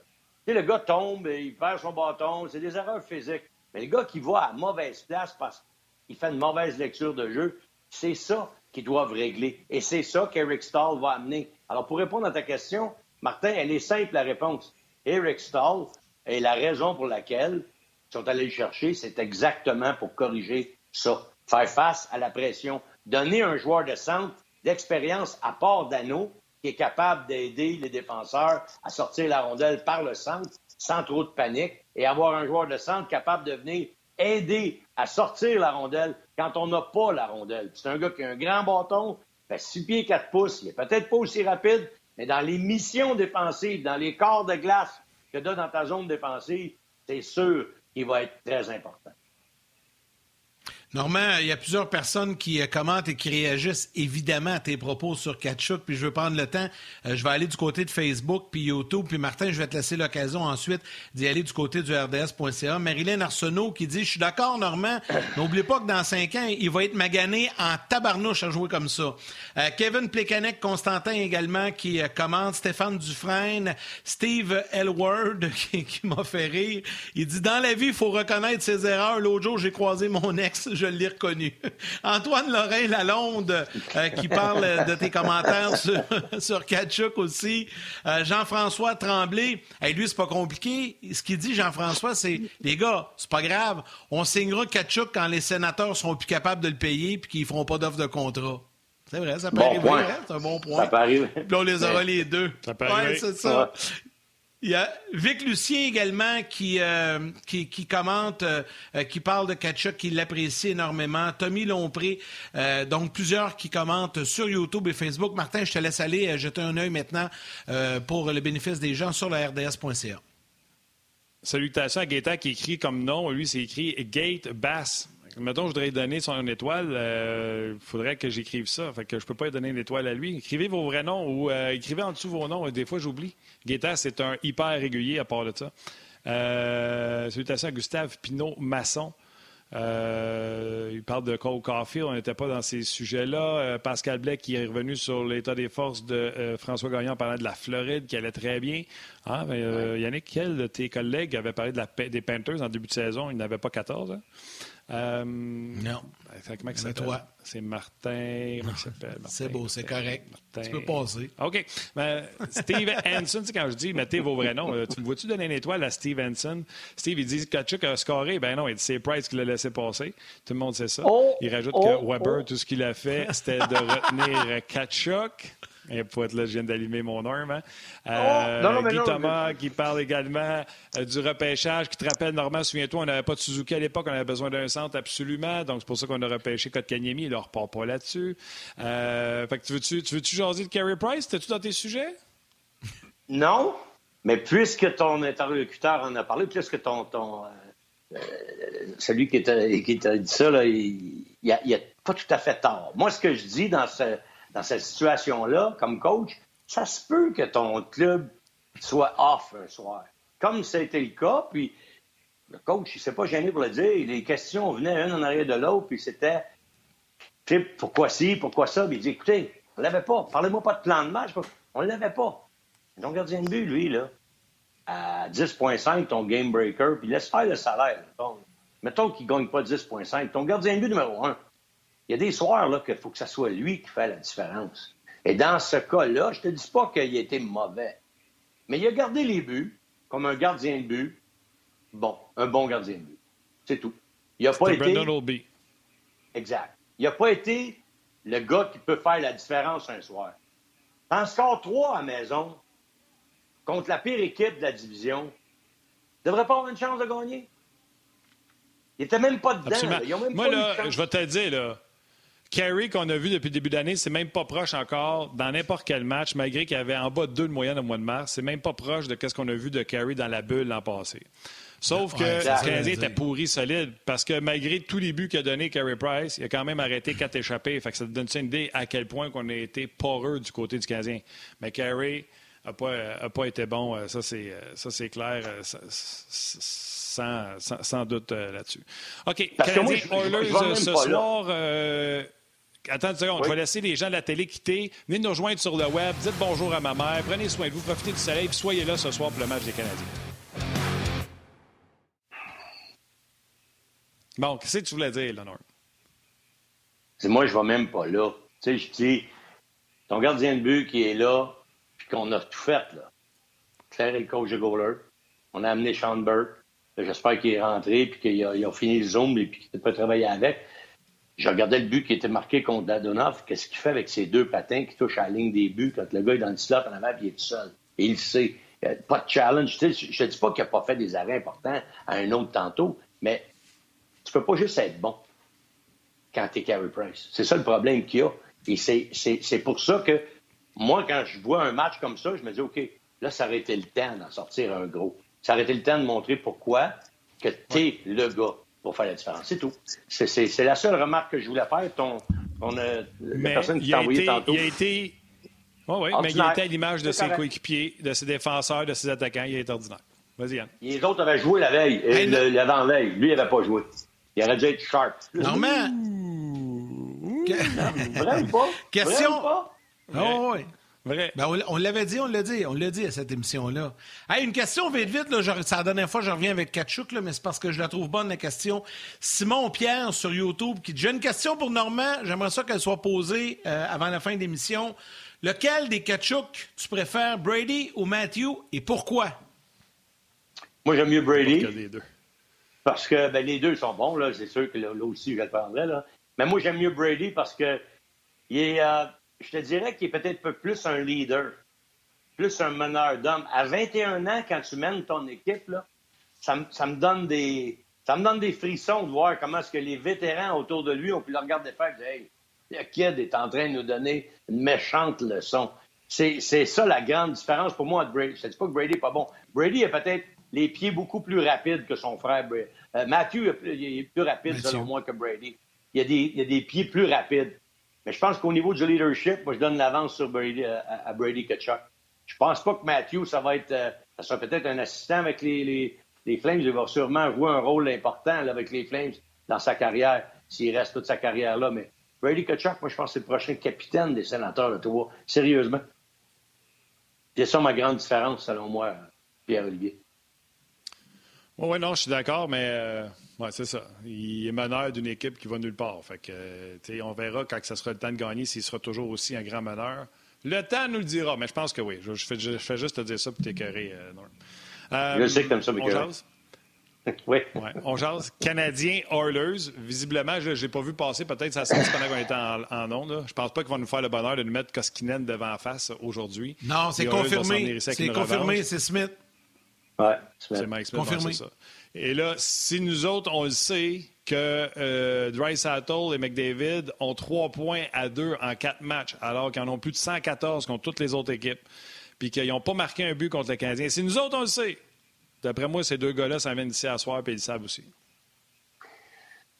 sais, le gars tombe, il perd son bâton, c'est des erreurs physiques. Mais le gars qui va à mauvaise place parce qu'il fait une mauvaise lecture de jeu, c'est ça qu'ils doivent régler. Et c'est ça qu'Eric Stahl va amener. Alors, pour répondre à ta question, Martin, elle est simple, la réponse. Eric Stahl et la raison pour laquelle ils sont allés le chercher, c'est exactement pour corriger ça. faire face à la pression. Donner un joueur de centre d'expérience à part d'anneau qui est capable d'aider les défenseurs à sortir la rondelle par le centre sans trop de panique et avoir un joueur de centre capable de venir aider à sortir la rondelle quand on n'a pas la rondelle. C'est un gars qui a un grand bâton, fait 6 pieds 4 pouces, il est peut-être pas aussi rapide, mais dans les missions défensives, dans les corps de glace que dans ta zone défensive, c'est sûr qu'il va être très important. Normand, il y a plusieurs personnes qui euh, commentent et qui réagissent évidemment à tes propos sur Kachuk, puis je veux prendre le temps. Euh, je vais aller du côté de Facebook, puis YouTube, puis Martin, je vais te laisser l'occasion ensuite d'y aller du côté du RDS.ca. Marilyn Arsenault qui dit, je suis d'accord, Normand, n'oublie pas que dans cinq ans, il va être magané en tabarnouche à jouer comme ça. Euh, Kevin Plekanec, Constantin également, qui commente, Stéphane Dufresne, Steve Elward, qui, qui m'a fait rire. Il dit, dans la vie, il faut reconnaître ses erreurs. L'autre jour, j'ai croisé mon ex, je l'ai reconnu. Antoine Lorrain Lalonde, euh, qui parle de tes commentaires sur, sur Kachuk aussi. Euh, Jean-François Tremblay, hey, lui, c'est pas compliqué. Ce qu'il dit, Jean-François, c'est les gars, c'est pas grave. On signera Kachuk quand les sénateurs seront plus capables de le payer puis qu'ils feront pas d'offre de contrat. C'est vrai, ça peut arriver, hein? c'est un bon point. Ça peut arriver. Puis on les aura les deux. Ça peut arriver. Ouais, c'est ça. Il y a Vic Lucien également qui, euh, qui, commente, euh, qui parle de Kachuk, qui l'apprécie énormément. Tommy Lompré, euh, donc plusieurs qui commentent sur YouTube et Facebook. Martin, je te laisse aller jeter un œil maintenant pour le bénéfice des gens sur la RDS.ca. Salutations à Gaëtan qui écrit comme nom. Lui, c'est écrit Gate Bass. Mettons, je voudrais lui donner son étoile. Il euh, faudrait que j'écrive ça. Fait que je peux pas lui donner une étoile à lui. Écrivez vos vrais noms ou euh, écrivez en dessous vos noms. Des fois, j'oublie. Guetta, c'est un hyper régulier à part de ça. Euh, salutations à Gustave Pinot-Masson. Euh, il parle de Cole Caulfield, on n'était pas dans ces sujets-là. Euh, Pascal Blais qui est revenu sur l'état des forces de euh, François Gagnon en parlant de la Floride, qui allait très bien. Ah, mais, Yannick, quel de tes collègues avait parlé de la, des Panthers en début de saison? Il n'avait pas 14 hein? Euh, non. Comment c'est toi. C'est Martin. C'est beau, c'est correct. Tu peux passer. OK. Ben, Steve Hansen, quand je dis mettez vos vrais noms, tu me vois-tu donner une étoile à Steve Hansen? Steve, il dit que Kachuk a scoré. Ben non, c'est Price qui l'a laissé passer. Tout le monde sait ça. Oh, il rajoute oh, que Weber, oh. tout ce qu'il a fait, c'était de retenir Kachuk. Et pour être là, je viens d'allumer mon arme. Hein. Euh, non, Guy non, Thomas qui parle également euh, du repêchage, qui te rappelle, Normand, souviens-toi, on n'avait pas de Suzuki à l'époque, on avait besoin d'un centre absolument. Donc, c'est pour ça qu'on a repêché Kotkaniemi. Il ne repart pas là-dessus. Euh, fait que tu veux-tu, tu veux-tu jaser de Carey Price? T'es-tu dans tes sujets? Non, mais puisque ton interlocuteur en a parlé, puisque ton, ton euh, celui qui t'a, qui t'a dit ça, là, il n'a a pas tout à fait tort. Moi, ce que je dis dans ce dans cette situation-là, comme coach, ça se peut que ton club soit off un soir. Comme c'était le cas, puis le coach, il ne s'est pas gêné pour le dire. Les questions venaient une en arrière de l'autre, puis c'était pourquoi ci, pourquoi ça? Puis il dit écoutez, on l'avait pas. Parlez-moi pas de plan de match. On l'avait pas. Ton gardien de but, lui, là, à 10,5, ton game breaker, puis laisse faire le salaire. Mettons qu'il ne gagne pas 10,5. Ton gardien de but numéro 1, il y a des soirs là qu'il faut que ce soit lui qui fait la différence. Et dans ce cas-là, je te dis pas qu'il a été mauvais, mais il a gardé les buts comme un gardien de but. Bon, un bon gardien de but. C'est tout. Il n'a pas été. Exact. Il n'a pas été le gars qui peut faire la différence un soir. En score 3 à maison, contre la pire équipe de la division, il ne devrait pas avoir une chance de gagner. Il n'était même pas dedans. Là. Même Moi, pas là, je vais te le dire, là. Carey qu'on a vu depuis le début d'année, c'est même pas proche encore dans n'importe quel match, malgré qu'il avait en bas de deux de moyenne au mois de mars. C'est même pas proche de ce qu'on a vu de Carey dans la bulle l'an passé. Sauf que le Canadien était pourri solide parce que malgré tous les buts qu'a donné Carey Price, il a quand même arrêté quatre échappés. Fait que ça te donne une idée à quel point qu'on a été poreux du côté du Canadien. Mais Carey n'a pas, pas été bon. Ça, c'est, ça, c'est clair. Sans, sans, doute là-dessus. OK. Canadien Oilers ce soir. Attends une seconde, je vais laisser les gens de la télé quitter. Venez nous rejoindre sur le web. Dites bonjour à ma mère. Prenez soin de vous. Profitez du soleil. Puis soyez là ce soir pour le match des Canadiens. Bon, qu'est-ce que tu voulais dire? C'est moi, je ne vais même pas là. Tu sais, je dis, ton gardien de but qui est là, puis qu'on a tout fait, là. Claire est le coach de goaler. On a amené Sean Burke. J'espère qu'il est rentré, puis qu'il a, a, fini le Zoom, et puis qu'il peut travailler avec. Je regardais le but qui était marqué contre Dadonov. Qu'est-ce qu'il fait avec ses deux patins qui touchent à la ligne des buts quand le gars est dans le slot en avant et il est tout seul? Et il sait. Pas de challenge. je ne dis pas qu'il n'a pas fait des arrêts importants à un autre tantôt, mais tu peux pas juste être bon quand tu es Carey Price. C'est ça le problème qu'il y a. Et c'est pour ça que moi, quand je vois un match comme ça, je me dis, OK, là, ça aurait été le temps d'en sortir un gros. Ça aurait été le temps de montrer pourquoi que tu es le gars pour faire la différence. C'est tout. C'est la seule remarque que je voulais faire. Ton, euh, la personne qui t'a envoyé tantôt. Il a été. oui, mais il était à l'image de ses coéquipiers, de ses défenseurs, de ses attaquants. Il est ordinaire. Vas-y, Yann. Les autres avaient joué la veille, hey, l'avant-veille. Lui, il n'avait pas joué. Il aurait dû être sharp. Normand! Vraiment pas? Question. pas? Oh, oui. Vrai. Ben, on, l'avait dit, on l'a dit, on l'a dit à cette émission-là. Hey, une question vite, vite. Là, c'est la dernière fois je reviens avec Kachuk, là, mais c'est parce que je la trouve bonne, la question. Simon Pierre sur YouTube qui dit J'ai une question pour Normand. J'aimerais ça qu'elle soit posée euh, avant la fin de l'émission. Lequel des Kachuk tu préfères, Brady ou Matthew, et pourquoi? Moi, j'aime mieux Brady. Parce que ben, les deux sont bons, là. C'est sûr que là, aussi, je le prendrais, là. Mais moi, j'aime mieux Brady parce que il est. Euh, je te dirais qu'il est peut-être plus un leader, plus un meneur d'hommes. À 21 ans, quand tu mènes ton équipe, là, ça, me donne des. Ça me donne des frissons de voir comment est-ce que les vétérans autour de lui ont pu le regarder faire et dire Hey, le kid est en train de nous donner une méchante leçon. C'est ça la grande différence pour moi de Brady. Je ne dis pas que Brady n'est pas bon. Brady a peut-être les pieds beaucoup plus rapides que son frère. Euh, Matthew est plus rapide, selon moi, que Brady. Il a, des, il a des pieds plus rapides. Mais je pense qu'au niveau du leadership, moi, je donne l'avance sur Brady, euh, à, Brady Kachuk. Je pense pas que Matthew, ça va être, euh, ça sera peut-être un assistant avec les, les, Flames. Il va sûrement jouer un rôle important avec les Flames dans sa carrière, s'il reste toute sa carrière là. Mais Brady Kachuk, moi, je pense que c'est le prochain capitaine des sénateurs Tours. Sérieusement. C'est ça ma grande différence, selon moi, Pierre-Olivier. Oui, non, je suis d'accord, mais euh, Ouais, c'est ça. Il est meneur d'une équipe qui va nulle part. Fait que, on verra quand ce sera le temps de gagner s'il sera toujours aussi un grand meneur. Le temps nous le dira, mais je pense que oui. Je, fais, juste te dire ça pour t'écœurer, euh, Norm. Euh, je sais que t'aimes ça, On jase? oui. Ouais, on jase. Canadien Oilers. Visiblement, je n'ai pas vu passer. Peut-être ça sorti pendant qu'on était en, en onde. Je pense pas qu'ils vont nous faire le bonheur de nous mettre Koskinen devant face aujourd'hui. Non, c'est confirmé. C'est confirmé, c'est Smith. Ouais, C'est Mike Smith. Confirmé. ça. Et là, si nous autres, on le sait que euh, Dry Sattle et McDavid ont trois points à deux en quatre matchs, alors qu'ils en ont plus de 114 contre toutes les autres équipes, puis qu'ils n'ont pas marqué un but contre les Canadiens. Si nous autres, on le sait, d'après moi, ces deux gars-là s'en viennent ici à soir, puis ils le savent aussi.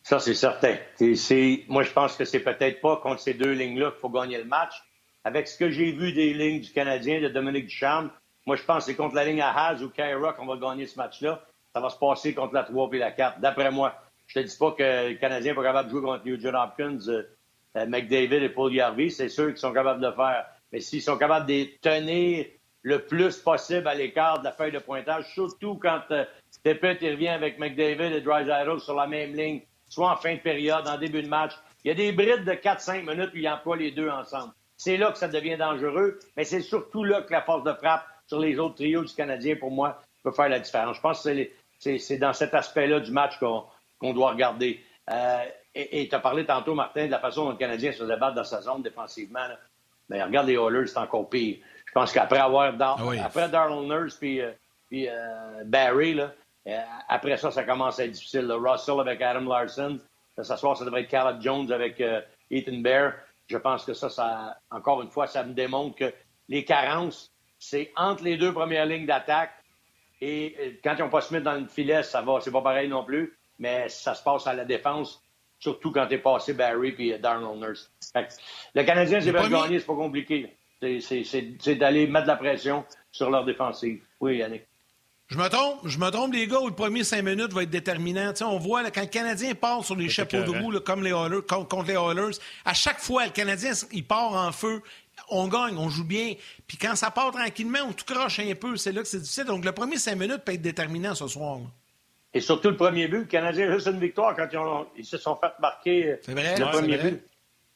Ça, c'est certain. moi, je pense que c'est peut-être pas contre ces deux lignes-là qu'il faut gagner le match. Avec ce que j'ai vu des lignes du Canadien, de Dominique Ducharme, moi, je pense que c'est contre la ligne à Haas ou Kyra qu'on va gagner ce match-là ça va se passer contre la 3 et la 4, d'après moi. Je te dis pas que le Canadien n'est pas capable de jouer contre John Hopkins, euh, euh, McDavid et Paul Yarvey. C'est sûr qu'ils sont capables de le faire. Mais s'ils sont capables de tenir le plus possible à l'écart de la feuille de pointage, surtout quand euh, revient avec McDavid et Drysdale sur la même ligne, soit en fin de période, en début de match. Il y a des brides de 4-5 minutes où ils emploient les deux ensemble. C'est là que ça devient dangereux, mais c'est surtout là que la force de frappe sur les autres trios du Canadien, pour moi, peut faire la différence. Je pense que c'est dans cet aspect-là du match qu'on doit regarder. Euh, et tu as parlé tantôt, Martin, de la façon dont le Canadien se débat dans sa zone défensivement. Mais regarde les Oilers, c'est encore pire. Je pense qu'après avoir ah après Darrell Nurse puis, euh, euh, Barry, après ça, ça commence à être difficile. Russell avec Adam Larson. Ce soir, ça devrait être Caleb Jones avec Ethan Bear. Je pense que ça, ça, encore une fois, ça me démontre que les carences, c'est entre les deux premières lignes d'attaque et euh, quand ils n'ont pas Smith dans le filet, ça va, c'est pas pareil non plus. Mais ça se passe à la défense, surtout quand tu es passé Barry et Darnell Nurse. le Canadien, c'est bien gagner, c'est pas compliqué. C'est d'aller mettre de la pression sur leur défensive. Oui, Yannick. Je me trompe, je me trompe, les gars, où le premier cinq minutes va être déterminant. on voit quand le Canadien part sur les chapeaux de roue, comme les Oilers, contre les Oilers, à chaque fois, le Canadien, il part en feu on gagne, on joue bien. Puis quand ça part tranquillement, on tout croche un peu. C'est là que c'est difficile. Donc le premier cinq minutes peut être déterminant ce soir. Et surtout le premier but, le Canadien a juste une victoire quand ils, se sont fait marquer euh, vrai, le premier but.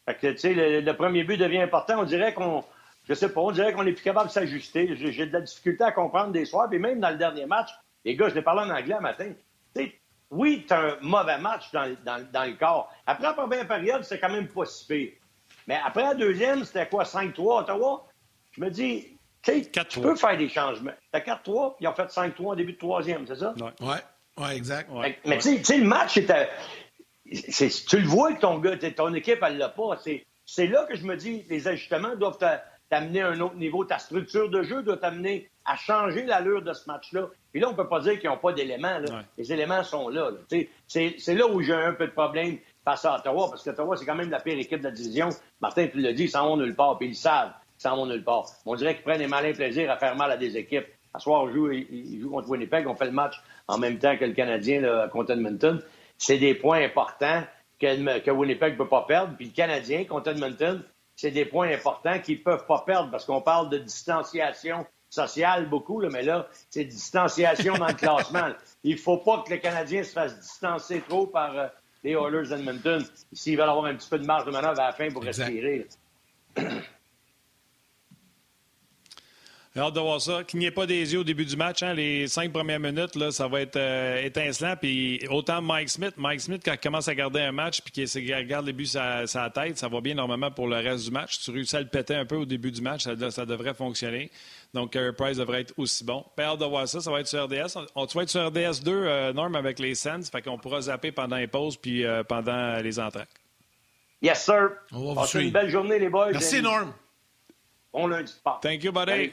le, premier but devient important. On dirait qu'on, je sais pas, on dirait qu'on n'est plus capable de s'ajuster. J'ai de la difficulté à comprendre des soirs. Puis même dans le dernier match, les gars, je l'ai parlé en anglais un matin. oui, tu as un mauvais match dans, le corps. Après la première période, c'est quand même pas si pire. Mais après la deuxième, c'était quoi, 5-3 Ottawa? Je me dis, tu peux faire des changements. T'as 4-3, ils ont fait 5-3 au début de troisième, c'est ça? Oui, ouais, exact. Mais, tu sais, le match, était, tu le vois que ton gars, ton équipe, elle l'a pas. C'est là que je me dis, les ajustements doivent t'amener à un autre niveau. Ta structure de jeu doit t'amener à changer l'allure de ce match-là. Puis là, on peut pas dire qu'ils n'ont pas d'éléments. Les éléments sont là. C'est là où j'ai un peu de problème face à Ottawa, parce qu'Ottawa, c'est quand même la pire équipe de la division. Martin, tu l'as dit, ils s'en vont nulle part, puis ils le savent, ils s'en vont nulle part. On dirait qu'ils prennent des malins plaisirs à faire mal à des équipes. À soir, on joue, ils jouent contre Winnipeg, on fait le match en même temps que le Canadien là, contre Edmonton. C'est des points importants que, que Winnipeg ne peut pas perdre. Puis le Canadien contre Edmonton, c'est des points importants qu'ils ne peuvent pas perdre parce qu'on parle de distanciation sociale beaucoup, là, mais là, c'est distanciation dans le classement. Il ne faut pas que le Canadien se fasse distancer trop par euh, les Oilers d'Edmonton s'ils veulent avoir un petit peu de marge de manœuvre à la fin pour respirer. J'ai hâte de voir ça. Qu'il n'y ait pas des yeux au début du match. Hein. Les cinq premières minutes, là, ça va être euh, étincelant. Puis autant Mike Smith. Mike Smith, quand il commence à garder un match puis qu'il regarde les buts à sa tête, ça va bien normalement pour le reste du match. Tu réussis à le péter un peu au début du match, ça, devrait fonctionner. Donc, Carey Price devrait être aussi bon. Hâte de voir ça. Ça va être sur RDS. On, tu vas être sur RDS 2, euh, Norm, avec les Sens. Fait qu'on pourra zapper pendant les pauses puis euh, pendant les entraques. Yes, sir. On va vous une belle journée, les boys. Merci, Norm. Bon lundi. Thank you, buddy.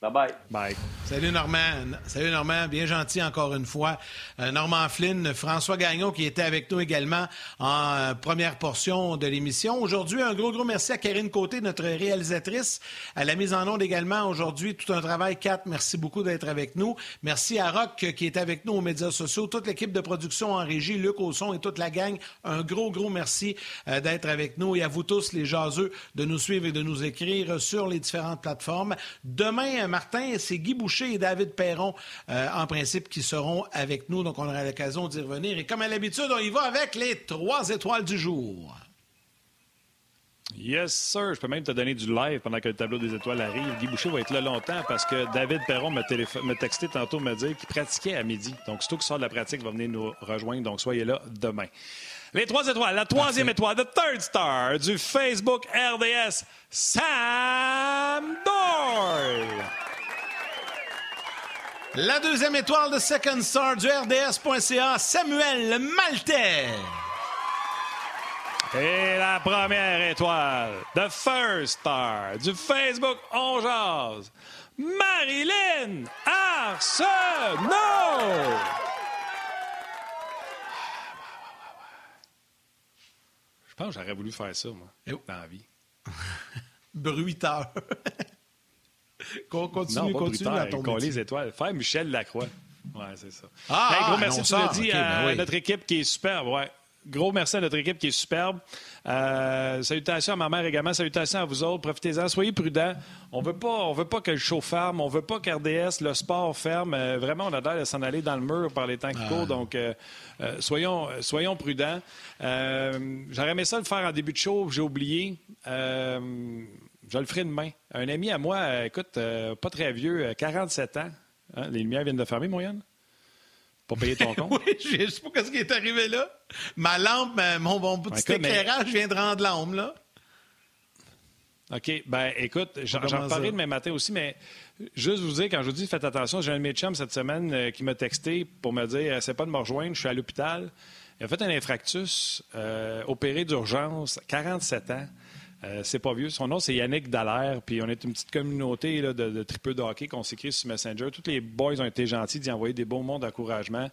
Bye. Salut Normand. Salut Normand, bien gentil encore une fois. Euh, Normand Flynn, François Gagnon qui était avec nous également en euh, première portion de l'émission. Aujourd'hui, un gros, gros merci à Karine Côté, notre réalisatrice. À la mise en onde également aujourd'hui, tout un travail. Kat, merci beaucoup d'être avec nous. Merci à Rock qui est avec nous aux médias sociaux, toute l'équipe de production en régie, Luc Ausson et toute la gang. Un gros, gros merci euh, d'être avec nous et à vous tous, les jaseux, de nous suivre et de nous écrire sur les différentes plateformes. Demain, Martin, c'est Guy Boucher et David Perron, euh, en principe, qui seront avec nous. Donc, on aura l'occasion d'y revenir. Et comme à l'habitude, on y va avec les trois étoiles du jour. Yes, sir. Je peux même te donner du live pendant que le tableau des étoiles arrive. Guy Boucher va être là longtemps parce que David Perron m'a, texté tantôt me dire qu'il pratiquait à midi. Donc, surtout qui sort de la pratique, va venir nous rejoindre. Donc, soyez là demain. Les trois étoiles. La troisième étoile, the third star du Facebook RDS, Sam Doyle. La deuxième étoile de Second Star du RDS.ca, Samuel Maltais. Et la première étoile, the first star du Facebook On Marilyn Arsenault. Pense que j'aurais voulu faire ça, moi, oh. dans la vie. Bruiteur. continue, non, continue à ton les étoiles. Faire Michel Lacroix. Ouais, c'est ça. Ah, gros merci, tu l'as dit à ben notre équipe qui est superbe. Ouais. Gros merci à notre équipe qui est superbe. Euh, salutations à ma mère également. Salutations à vous autres. Profitez-en. Soyez prudents. On veut pas, on veut pas que le show ferme. On veut pas qu'RDS, le sport ferme. Euh, vraiment, on a l'air de s'en aller dans le mur par les temps qui ah. courent. Donc, euh, soyons, soyons prudents. J'aurais aimé ça le faire en début de show. J'ai oublié. Je le ferai demain. Un ami à moi, écoute, pas très vieux, 47 euh, ans. Hein, les lumières viennent de fermer, Moyenne? Pour payer ton compte? oui, je sais pas ce qui est arrivé là. Ma lampe, mon, mon petit éclairage vient de rendre l'ombre, là. OK. Ben, écoute, j'en reparlerai demain matin aussi, mais juste vous dire, quand je vous dis faites attention, j'ai un de mes chums cette semaine qui m'a texté pour me dire c'est pas de me rejoindre, je suis à l'hôpital. Il a fait un infractus, opéré d'urgence, 47 ans. Euh, c'est pas vieux. Son nom, c'est Yannick Dallaire. Puis on est une petite communauté de, de tripeux de hockey qu'on s'écrit sur Messenger. Tous les boys ont été gentils d'y envoyer des bons mots d'encouragement.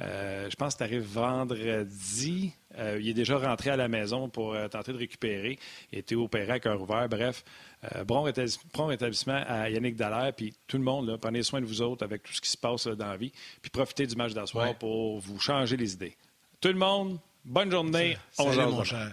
Euh, je pense que tu arrives vendredi. Euh, il est déjà rentré à la maison pour tenter de récupérer. Il a été opéré à cœur ouvert. Bref, bon, rétablissement à Yannick Dallaire. Puis tout le monde, prenez soin de vous autres avec tout ce qui se passe dans la vie. Puis profitez du match d'asseoir pour vous changer les idées. Tout le monde, bonne journée. Salut, mon cher.